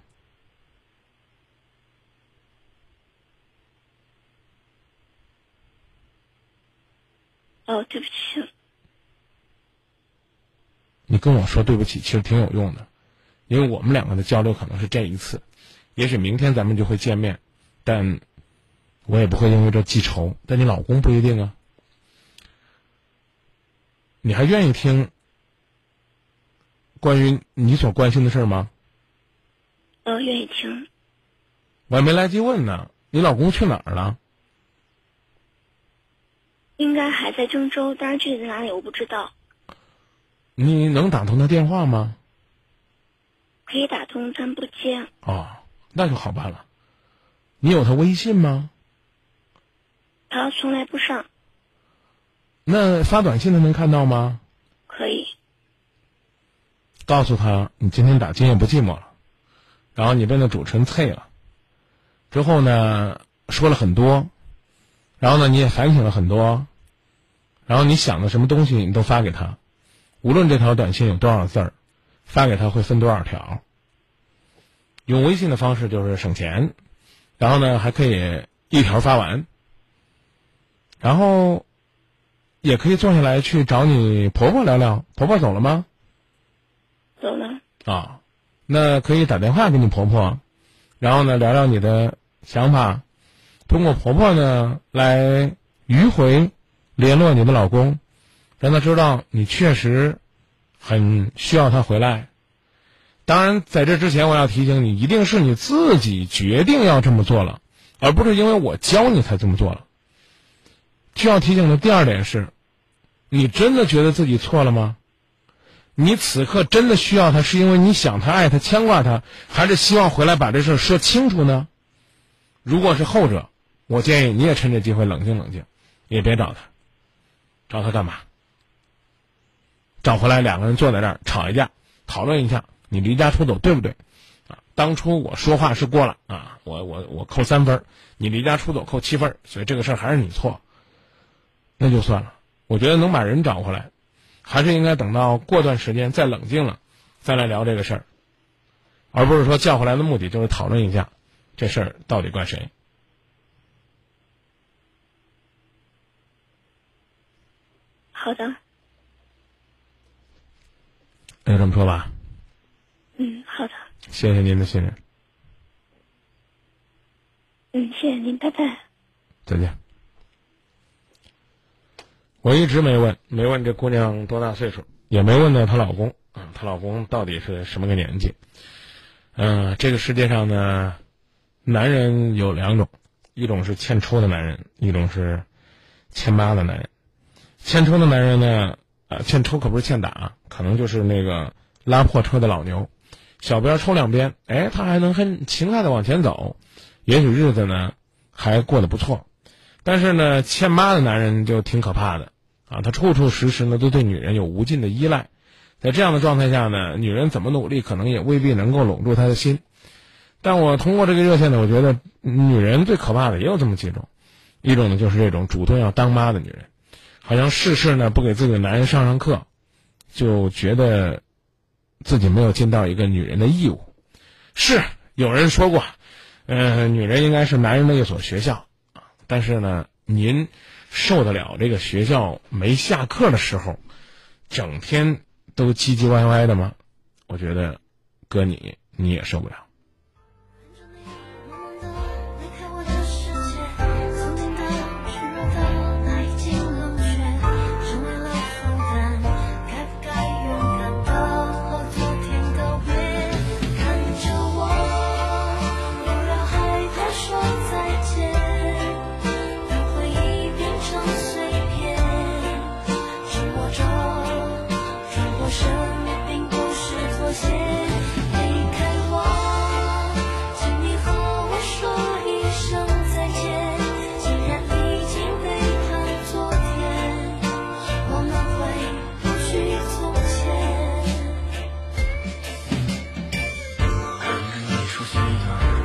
哦，对不起。你跟我说对不起，其实挺有用的，因为我们两个的交流可能是这一次，也许明天咱们就会见面，但我也不会因为这记仇。但你老公不一定啊，你还愿意听关于你所关心的事儿吗？呃，愿意听。我还没来及问呢，你老公去哪儿了？应该还在郑州，但是具体在哪里我不知道。你能打通他电话吗？可以打通，但不接。哦，那就好办了。你有他微信吗？他从来不上。那发短信他能看到吗？可以。告诉他你今天打今夜不寂寞了，然后你被那主持人啐了，之后呢说了很多，然后呢你也反省了很多，然后你想的什么东西你都发给他。无论这条短信有多少字儿，发给他会分多少条。用微信的方式就是省钱，然后呢还可以一条发完，然后也可以坐下来去找你婆婆聊聊。婆婆走了吗？走了。啊，那可以打电话给你婆婆，然后呢聊聊你的想法，通过婆婆呢来迂回联络你的老公。让他知道你确实很需要他回来。当然，在这之前，我要提醒你，一定是你自己决定要这么做了，而不是因为我教你才这么做了。需要提醒的第二点是，你真的觉得自己错了吗？你此刻真的需要他，是因为你想他、爱他、牵挂他，还是希望回来把这事儿说清楚呢？如果是后者，我建议你也趁这机会冷静冷静，也别找他。找他干嘛？找回来两个人坐在这儿吵一架，讨论一下你离家出走对不对？啊，当初我说话是过了啊，我我我扣三分，你离家出走扣七分，所以这个事儿还是你错。那就算了，我觉得能把人找回来。还是应该等到过段时间再冷静了，再来聊这个事儿，而不是说叫回来的目的就是讨论一下这事儿到底怪谁。好的，那就这么说吧。嗯，好的，谢谢您的信任，嗯，谢谢您，拜拜。再见。我一直没问，没问这姑娘多大岁数，也没问到她老公啊，她老公到底是什么个年纪？嗯、这个世界上呢，男人有两种，一种是欠抽的男人，一种是欠妈的男人。欠抽的男人呢，啊，欠抽可不是欠打，可能就是那个拉破车的老牛，小鞭抽两鞭，哎，他还能很勤快的往前走，也许日子呢还过得不错。但是呢，欠妈的男人就挺可怕的啊，他处处时时呢都对女人有无尽的依赖，在这样的状态下呢，女人怎么努力，可能也未必能够笼住他的心。但我通过这个热线呢，我觉得女人最可怕的也有这么几种，一种呢就是这种主动要当妈的女人，好像事事呢不给自己的男人上上课，就觉得自己没有尽到一个女人的义务。是有人说过，呃，女人应该是男人的一所学校啊。但是呢，您受得了这个学校没下课的时候，整天都唧唧歪歪的吗？我觉得，哥你你也受不了。你熟悉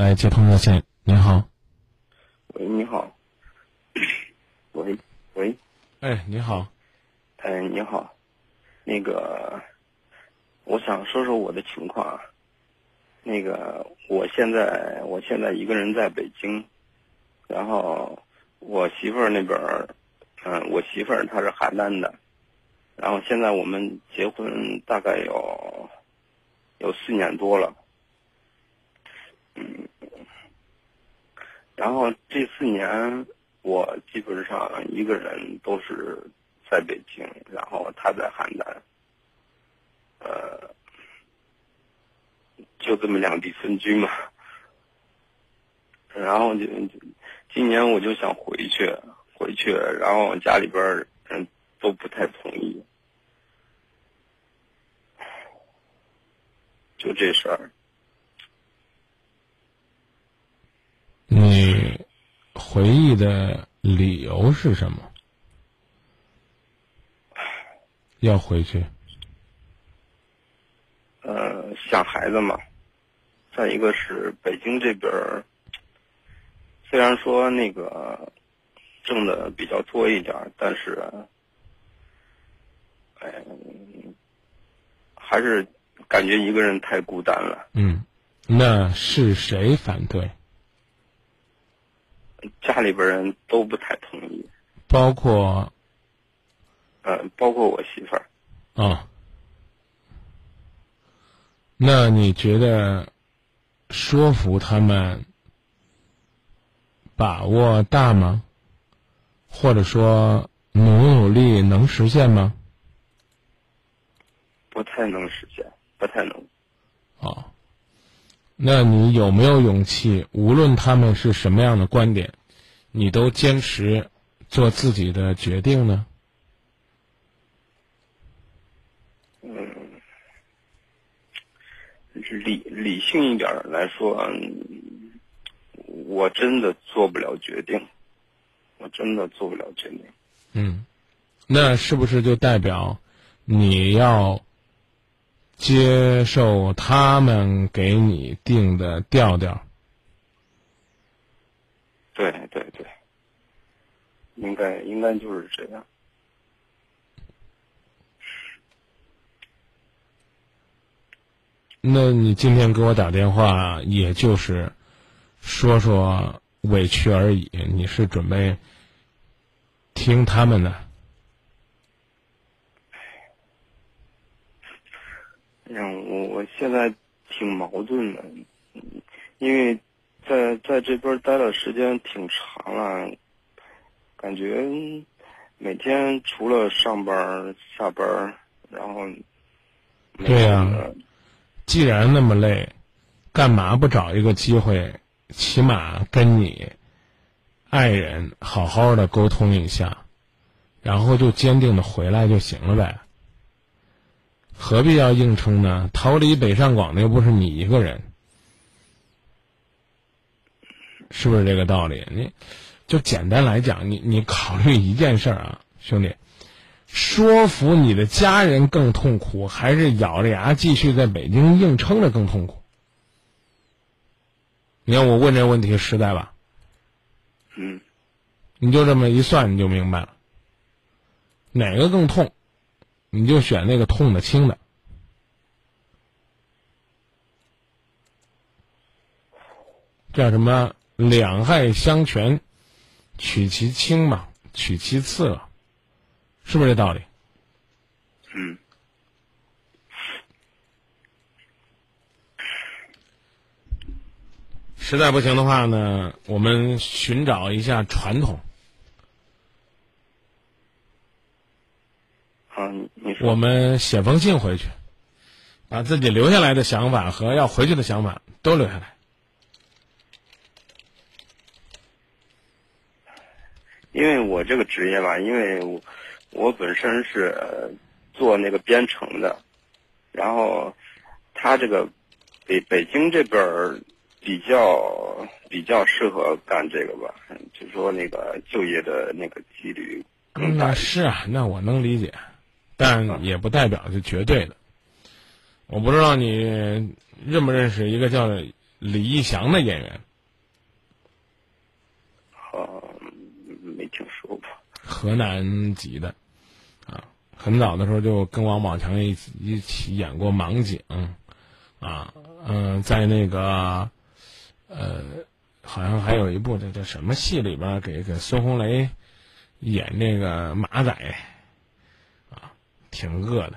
来接通热线，您好，喂，你好。喂，喂，哎，你好，哎，你好，那个，我想说说我的情况啊。那个，我现在我现在一个人在北京，然后我媳妇儿那边儿，嗯，我媳妇儿她是邯郸的，然后现在我们结婚大概有有四年多了，嗯，然后这四年我基本上一个人都是在北京，然后他在邯郸，呃。就这么两地分居嘛，然后就今年我就想回去，回去，然后家里边人都不太同意，就这事儿。你回忆的理由是什么？要回去？呃，想孩子嘛。再一个是北京这边儿，虽然说那个挣的比较多一点儿，但是，哎，还是感觉一个人太孤单了。嗯，那是谁反对？家里边人都不太同意，包括，呃，包括我媳妇儿。啊，那你觉得？说服他们把握大吗？或者说努努力能实现吗？不太能实现，不太能。哦，那你有没有勇气？无论他们是什么样的观点，你都坚持做自己的决定呢？嗯理理性一点来说，我真的做不了决定，我真的做不了决定。嗯，那是不是就代表你要接受他们给你定的调调？对对对，应该应该就是这样。那你今天给我打电话，也就是说说委屈而已。你是准备听他们的？哎呀，我我现在挺矛盾的，因为在在这边待的时间挺长了，感觉每天除了上班下班，然后对呀。既然那么累，干嘛不找一个机会，起码跟你爱人好好的沟通一下，然后就坚定的回来就行了呗？何必要硬撑呢？逃离北上广的又不是你一个人，是不是这个道理？你就简单来讲，你你考虑一件事儿啊，兄弟。说服你的家人更痛苦，还是咬着牙继续在北京硬撑着更痛苦？你看我问这问题实在吧？嗯，你就这么一算，你就明白了，哪个更痛，你就选那个痛的轻的。叫什么？两害相权，取其轻嘛，取其次了。是不是这道理？嗯。实在不行的话呢，我们寻找一下传统。说。我们写封信回去，把自己留下来的想法和要回去的想法都留下来。因为我这个职业吧，因为我。我本身是做那个编程的，然后他这个北北京这边比较比较适合干这个吧，就说那个就业的那个几率更大。是啊，那我能理解，但也不代表是绝对的。我不知道你认不认识一个叫李义祥的演员？啊，没听说过。河南籍的。啊很早的时候就跟王宝强一起一起演过《盲井》，啊，嗯、在那个，呃，好像还有一部这叫什么戏里边儿给给孙红雷演那个马仔，啊，挺饿的。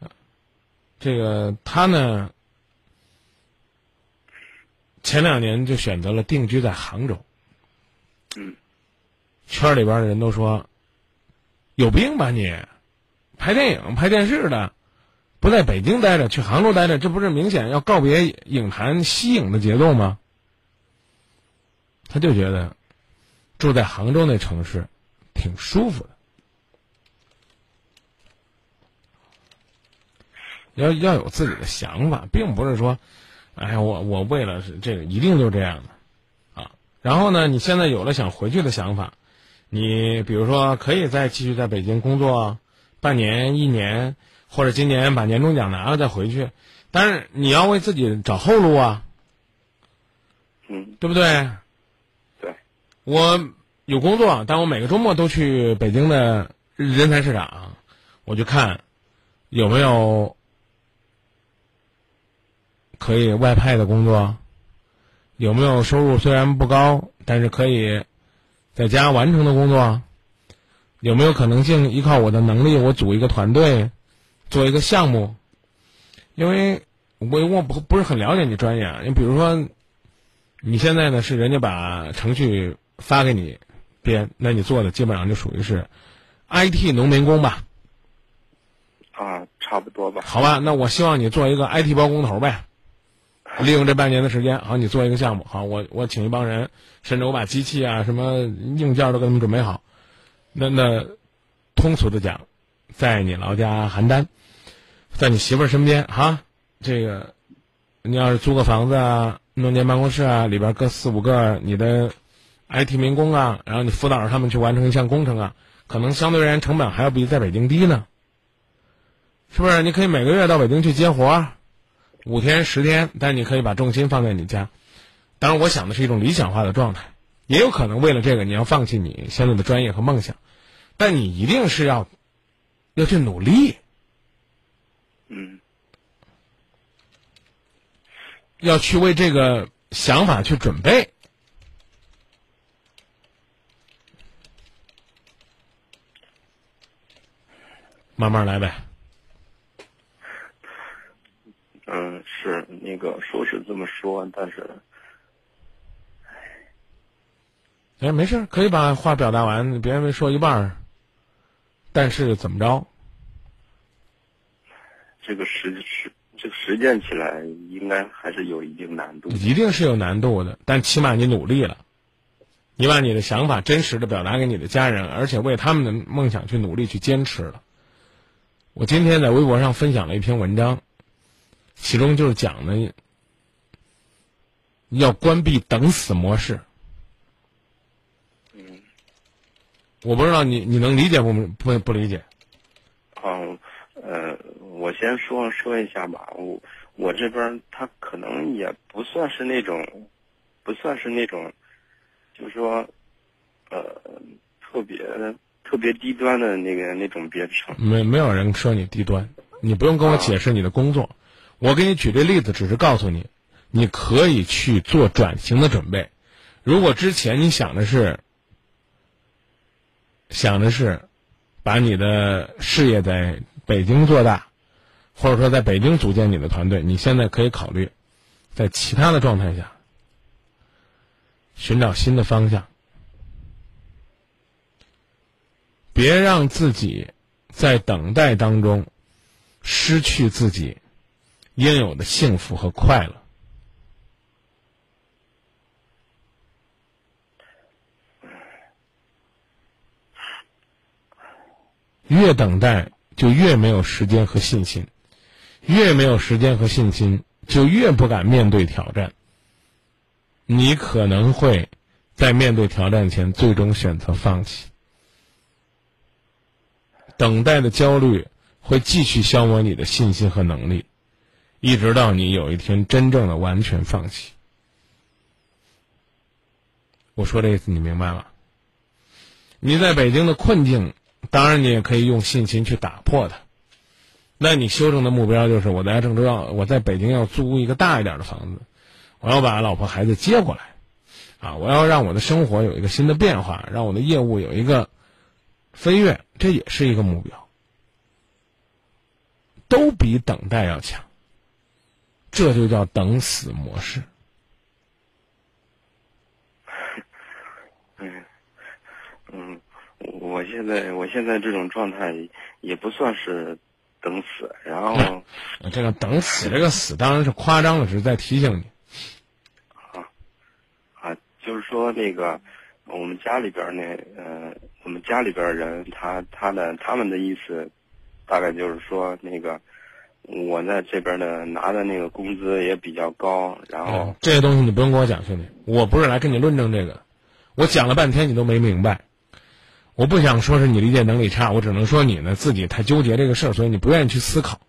啊这个他呢，前两年就选择了定居在杭州。嗯，圈里边的人都说，有病吧你？拍电影、拍电视的，不在北京待着，去杭州待着，这不是明显要告别影坛西影的节奏吗？他就觉得住在杭州那城市挺舒服的。要要有自己的想法，并不是说，哎呀，我我为了是这个一定就这样的，啊。然后呢，你现在有了想回去的想法，你比如说可以再继续在北京工作半年、一年，或者今年把年终奖拿了再回去，但是你要为自己找后路啊，嗯，对不对？对，我有工作，但我每个周末都去北京的人才市场，我去看有没有可以外派的工作，有没有收入虽然不高，但是可以在家完成的工作，有没有可能性依靠我的能力，我组一个团队，做一个项目？因为我我不不是很了解你专业啊，你比如说。你现在呢是人家把程序发给你编，那你做的基本上就属于是 IT 农民工吧？啊，差不多吧。好吧，那我希望你做一个 IT 包工头呗。利用这半年的时间，好，你做一个项目，好，我我请一帮人，甚至我把机器啊什么硬件都给他们准备好。那那通俗的讲，在你老家邯郸，在你媳妇儿身边哈，这个你要是租个房子啊，弄间办公室啊，里边搁四五个你的 IT 民工啊，然后你辅导着他们去完成一项工程啊，可能相对而言成本还要比在北京低呢。是不是？你可以每个月到北京去接活，五天十天，但你可以把重心放在你家。当然，我想的是一种理想化的状态，也有可能为了这个你要放弃你现在的专业和梦想，但你一定是要要去努力，嗯要去为这个想法去准备。慢慢来呗。嗯，是那个说是这么说，但是哎，没事儿，可以把话表达完，别人说一半儿。但是怎么着？这个实实这个实践起来应该还是有一定难度。一定是有难度的，但起码你努力了，你把你的想法真实的表达给你的家人，而且为他们的梦想去努力去坚持了。我今天在微博上分享了一篇文章，其中就是讲的要关闭等死模式。嗯我不知道你你能理解不不不理解？嗯呃，我先说说一下吧，我我这边儿他可能也不算是那种，不算是那种，就是说，呃，特别特别低端的那个那种别称。没没有人说你低端，你不用跟我解释你的工作，我给你举这例子只是告诉你，你可以去做转型的准备。如果之前你想的是，想的是把你的事业在北京做大，或者说在北京组建你的团队，你现在可以考虑在其他的状态下寻找新的方向。别让自己在等待当中失去自己应有的幸福和快乐。越等待，就越没有时间和信心；越没有时间和信心，就越不敢面对挑战。你可能会在面对挑战前，最终选择放弃。等待的焦虑会继续消磨你的信心和能力，一直到你有一天真正的完全放弃。我说这意思你明白吗？你在北京的困境当然你也可以用信心去打破它。那你修正的目标就是我在郑州要我在北京要租一个大一点的房子，我要把老婆孩子接过来，啊，我要让我的生活有一个新的变化，让我的业务有一个飞跃，这也是一个目标，都比等待要强。这就叫等死模式。嗯嗯，我现在我现在这种状态也不算是等死，然后呃 这个等死这个死当然是夸张了，只是在提醒你。啊啊，就是说那个我们家里边儿呢，呃，我们家里边儿人他他的他们的意思，大概就是说那个我在这边呢拿的那个工资也比较高，然后，这些东西你不用跟我讲，兄弟，我不是来跟你论证这个，我讲了半天你都没明白。我不想说是你理解能力差，我只能说你呢自己太纠结这个事儿，所以你不愿意去思考。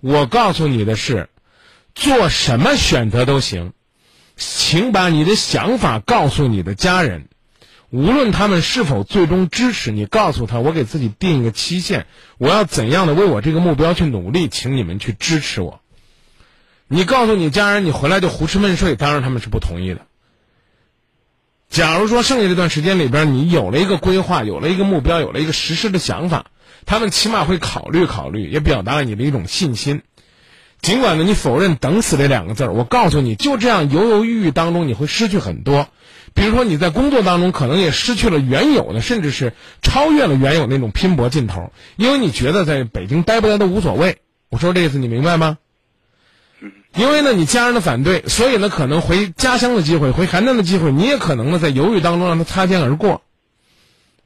我告诉你的是，做什么选择都行，请把你的想法告诉你的家人，无论他们是否最终支持你，告诉他我给自己定一个期限，我要怎样的为我这个目标去努力，请你们去支持我。你告诉你家人，你回来就胡吃闷睡，当然他们是不同意的。假如说剩下这段时间里边，你有了一个规划，有了一个目标，有了一个实施的想法，他们起码会考虑考虑，也表达了你的一种信心。尽管呢，你否认“等死”这两个字儿，我告诉你，就这样犹犹豫豫当中，你会失去很多。比如说你在工作当中，可能也失去了原有的，甚至是超越了原有那种拼搏劲头，因为你觉得在北京待不待都无所谓。我说这意思你明白吗？因为呢，你家人的反对，所以呢，可能回家乡的机会，回邯郸的机会，你也可能呢在犹豫当中让他擦肩而过。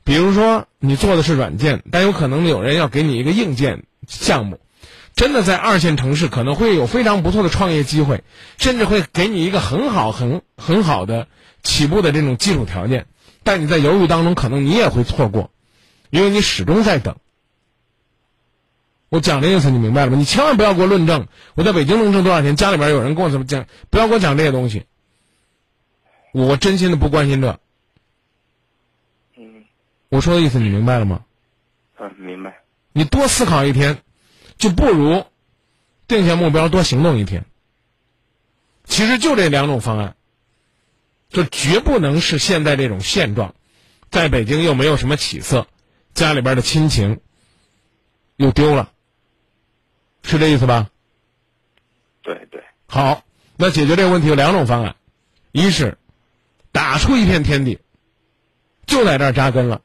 比如说，你做的是软件，但有可能有人要给你一个硬件项目，真的在二线城市可能会有非常不错的创业机会，甚至会给你一个很好、很很好的起步的这种基础条件。但你在犹豫当中，可能你也会错过，因为你始终在等。我讲的意思你明白了吗？你千万不要给我论证我在北京能挣多少钱，家里边有人跟我怎么讲，不要给我讲这些东西。我真心的不关心这。嗯我说的意思你明白了吗？嗯明白，你多思考一天，就不如定下目标多行动一天。其实就这两种方案，就绝不能是现在这种现状，在北京又没有什么起色，家里边的亲情又丢了，是这意思吧？对对，好，那解决这个问题有两种方案，一是打出一片天地，就在这儿扎根了，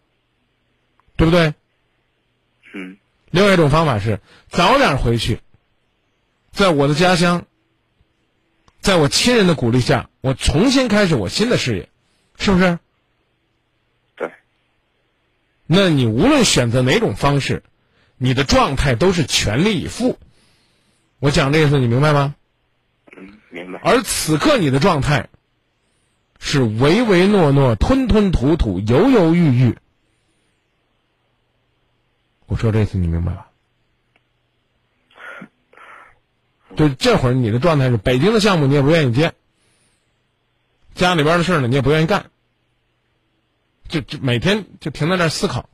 对不对？嗯另外一种方法是早点回去，在我的家乡，在我亲人的鼓励下，我重新开始我新的事业，是不是？对，那你无论选择哪种方式，你的状态都是全力以赴。我讲这意思，你明白吗？嗯明白，而此刻你的状态是唯唯诺诺、吞吞吐吐、犹犹豫豫。我说这意思你明白吧？就这会儿你的状态是北京的项目你也不愿意接，家里边的事儿呢你也不愿意干，就就每天就停在那儿思考，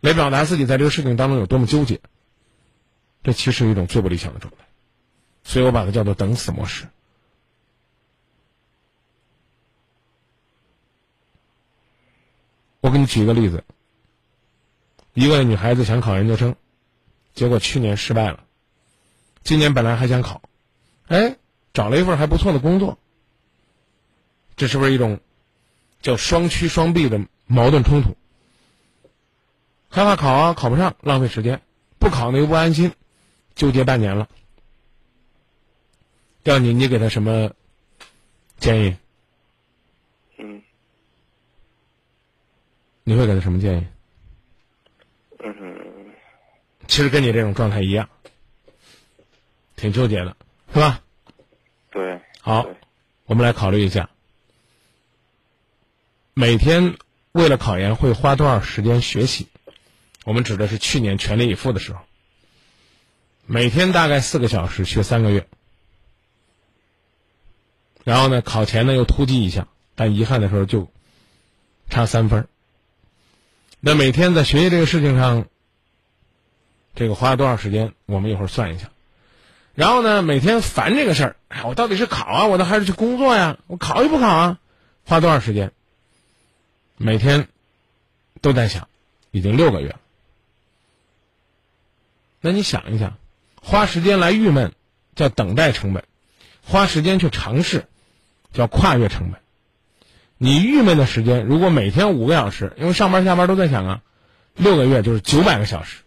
来表达自己在这个事情当中有多么纠结。这其实是一种最不理想的状态，所以我把它叫做等死模式。我给你举一个例子，一个女孩子想考研究生，结果去年失败了，今年本来还想考，哎，找了一份还不错的工作。这是不是一种叫双趋双避的矛盾冲突？害怕考啊，考不上，浪费时间；不考呢又不安心，纠结半年了。要你，你给他什么建议？嗯你会给他什么建议？嗯其实跟你这种状态一样，挺纠结的，是吧？对，好，我们来考虑一下，每天为了考研会花多少时间学习？我们指的是去年全力以赴的时候，每天大概四个小时学三个月，然后呢，考前呢又突击一下，但遗憾的时候就差三分。那每天在学习这个事情上，这个花了多少时间？我们一会儿算一下。然后呢，每天烦这个事儿，哎，我到底是考啊，我呢还是去工作呀？我考与不考啊？花多少时间？每天都在想，已经六个月了。那你想一想，花时间来郁闷，叫等待成本；花时间去尝试，叫跨越成本。你郁闷的时间，如果每天五个小时，因为上班下班都在想啊，六个月就是九百个小时。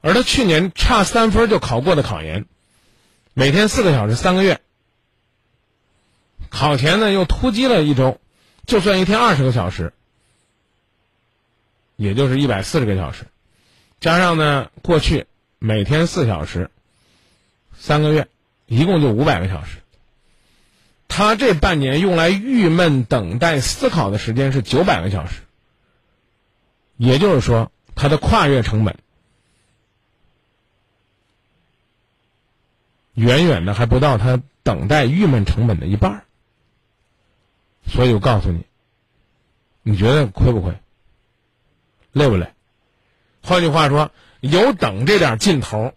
而他去年差三分就考过的考研，每天四个小时，三个月。考前呢又突击了一周，就算一天二十个小时，也就是一百四十个小时，加上呢过去每天四小时，三个月，一共就五百个小时。他这半年用来郁闷、等待、思考的时间是九百个小时，也就是说，他的跨越成本。远远的还不到他等待郁闷成本的一半儿所以我告诉你，你觉得亏不亏？累不累？换句话说，有等这点劲头，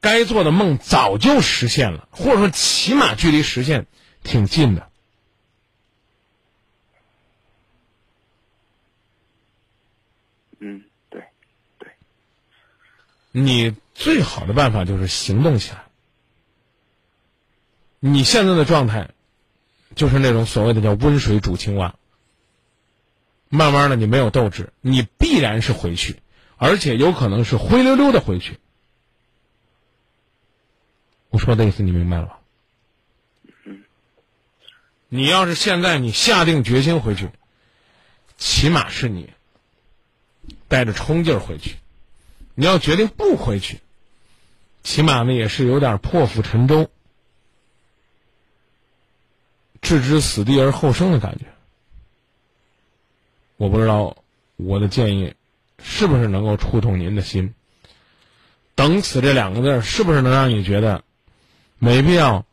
该做的梦早就实现了，或者说起码距离实现挺近的。嗯，对，对。你最好的办法就是行动起来。你现在的状态，就是那种所谓的叫温水煮青蛙。慢慢的，你没有斗志，你必然是回去，而且有可能是灰溜溜的回去。我说的意思你明白了吧？你要是现在你下定决心回去，起码是你带着冲劲儿回去；你要决定不回去，起码呢也是有点破釜沉舟。置之死地而后生的感觉，我不知道我的建议是不是能够触动您的心。等死这两个字是不是能让你觉得没必要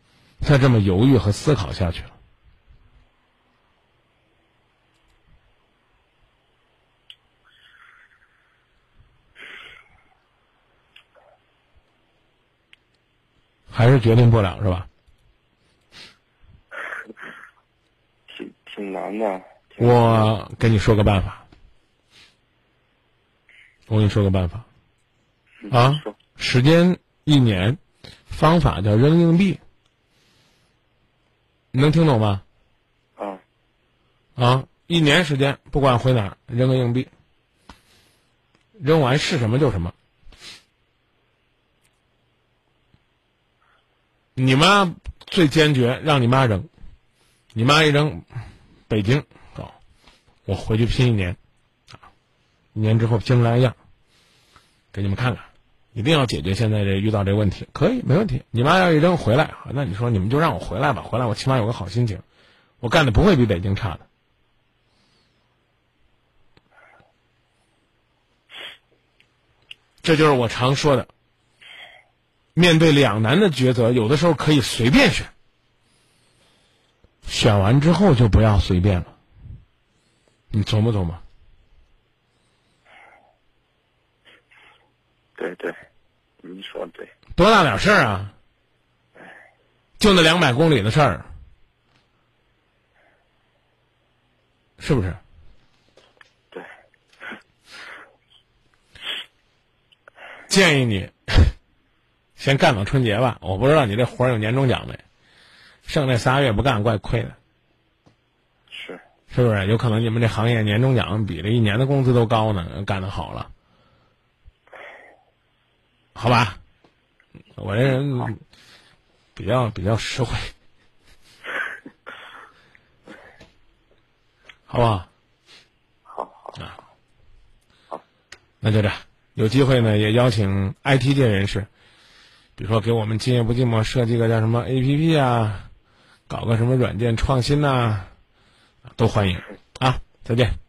再这么犹豫和思考下去了？还是决定不了是吧？挺难的。我跟你说个办法，我跟你说个办法，啊，时间一年，方法叫扔硬币，你能听懂吗？啊，啊，一年时间，不管回哪儿扔个硬币，扔完是什么就什么。你妈最坚决，让你妈扔，你妈一扔。北京，哦，我回去拼一年，啊，一年之后拼出来样，给你们看看，一定要解决现在这遇到这问题，可以没问题。你妈要一扔回来，那你说你们就让我回来吧，回来我起码有个好心情，我干的不会比北京差的。这就是我常说的，面对两难的抉择，有的时候可以随便选。选完之后就不要随便了，你琢磨琢磨。对对，你说的对。多大点事儿啊？就那两百公里的事儿，是不是？对。建议你 先干到春节吧。我不知道你这活儿有年终奖没。剩那仨月不干，怪亏的。是，是不是？有可能你们这行业年终奖比这一年的工资都高呢？干得好了，好吧？我这人比较比较实惠，好不好？好好啊，好，那就这样。有机会呢，也邀请 IT 界人士，比如说给我们今夜不寂寞设计个叫什么 APP 啊。搞个什么软件创新呐，都欢迎啊！再见。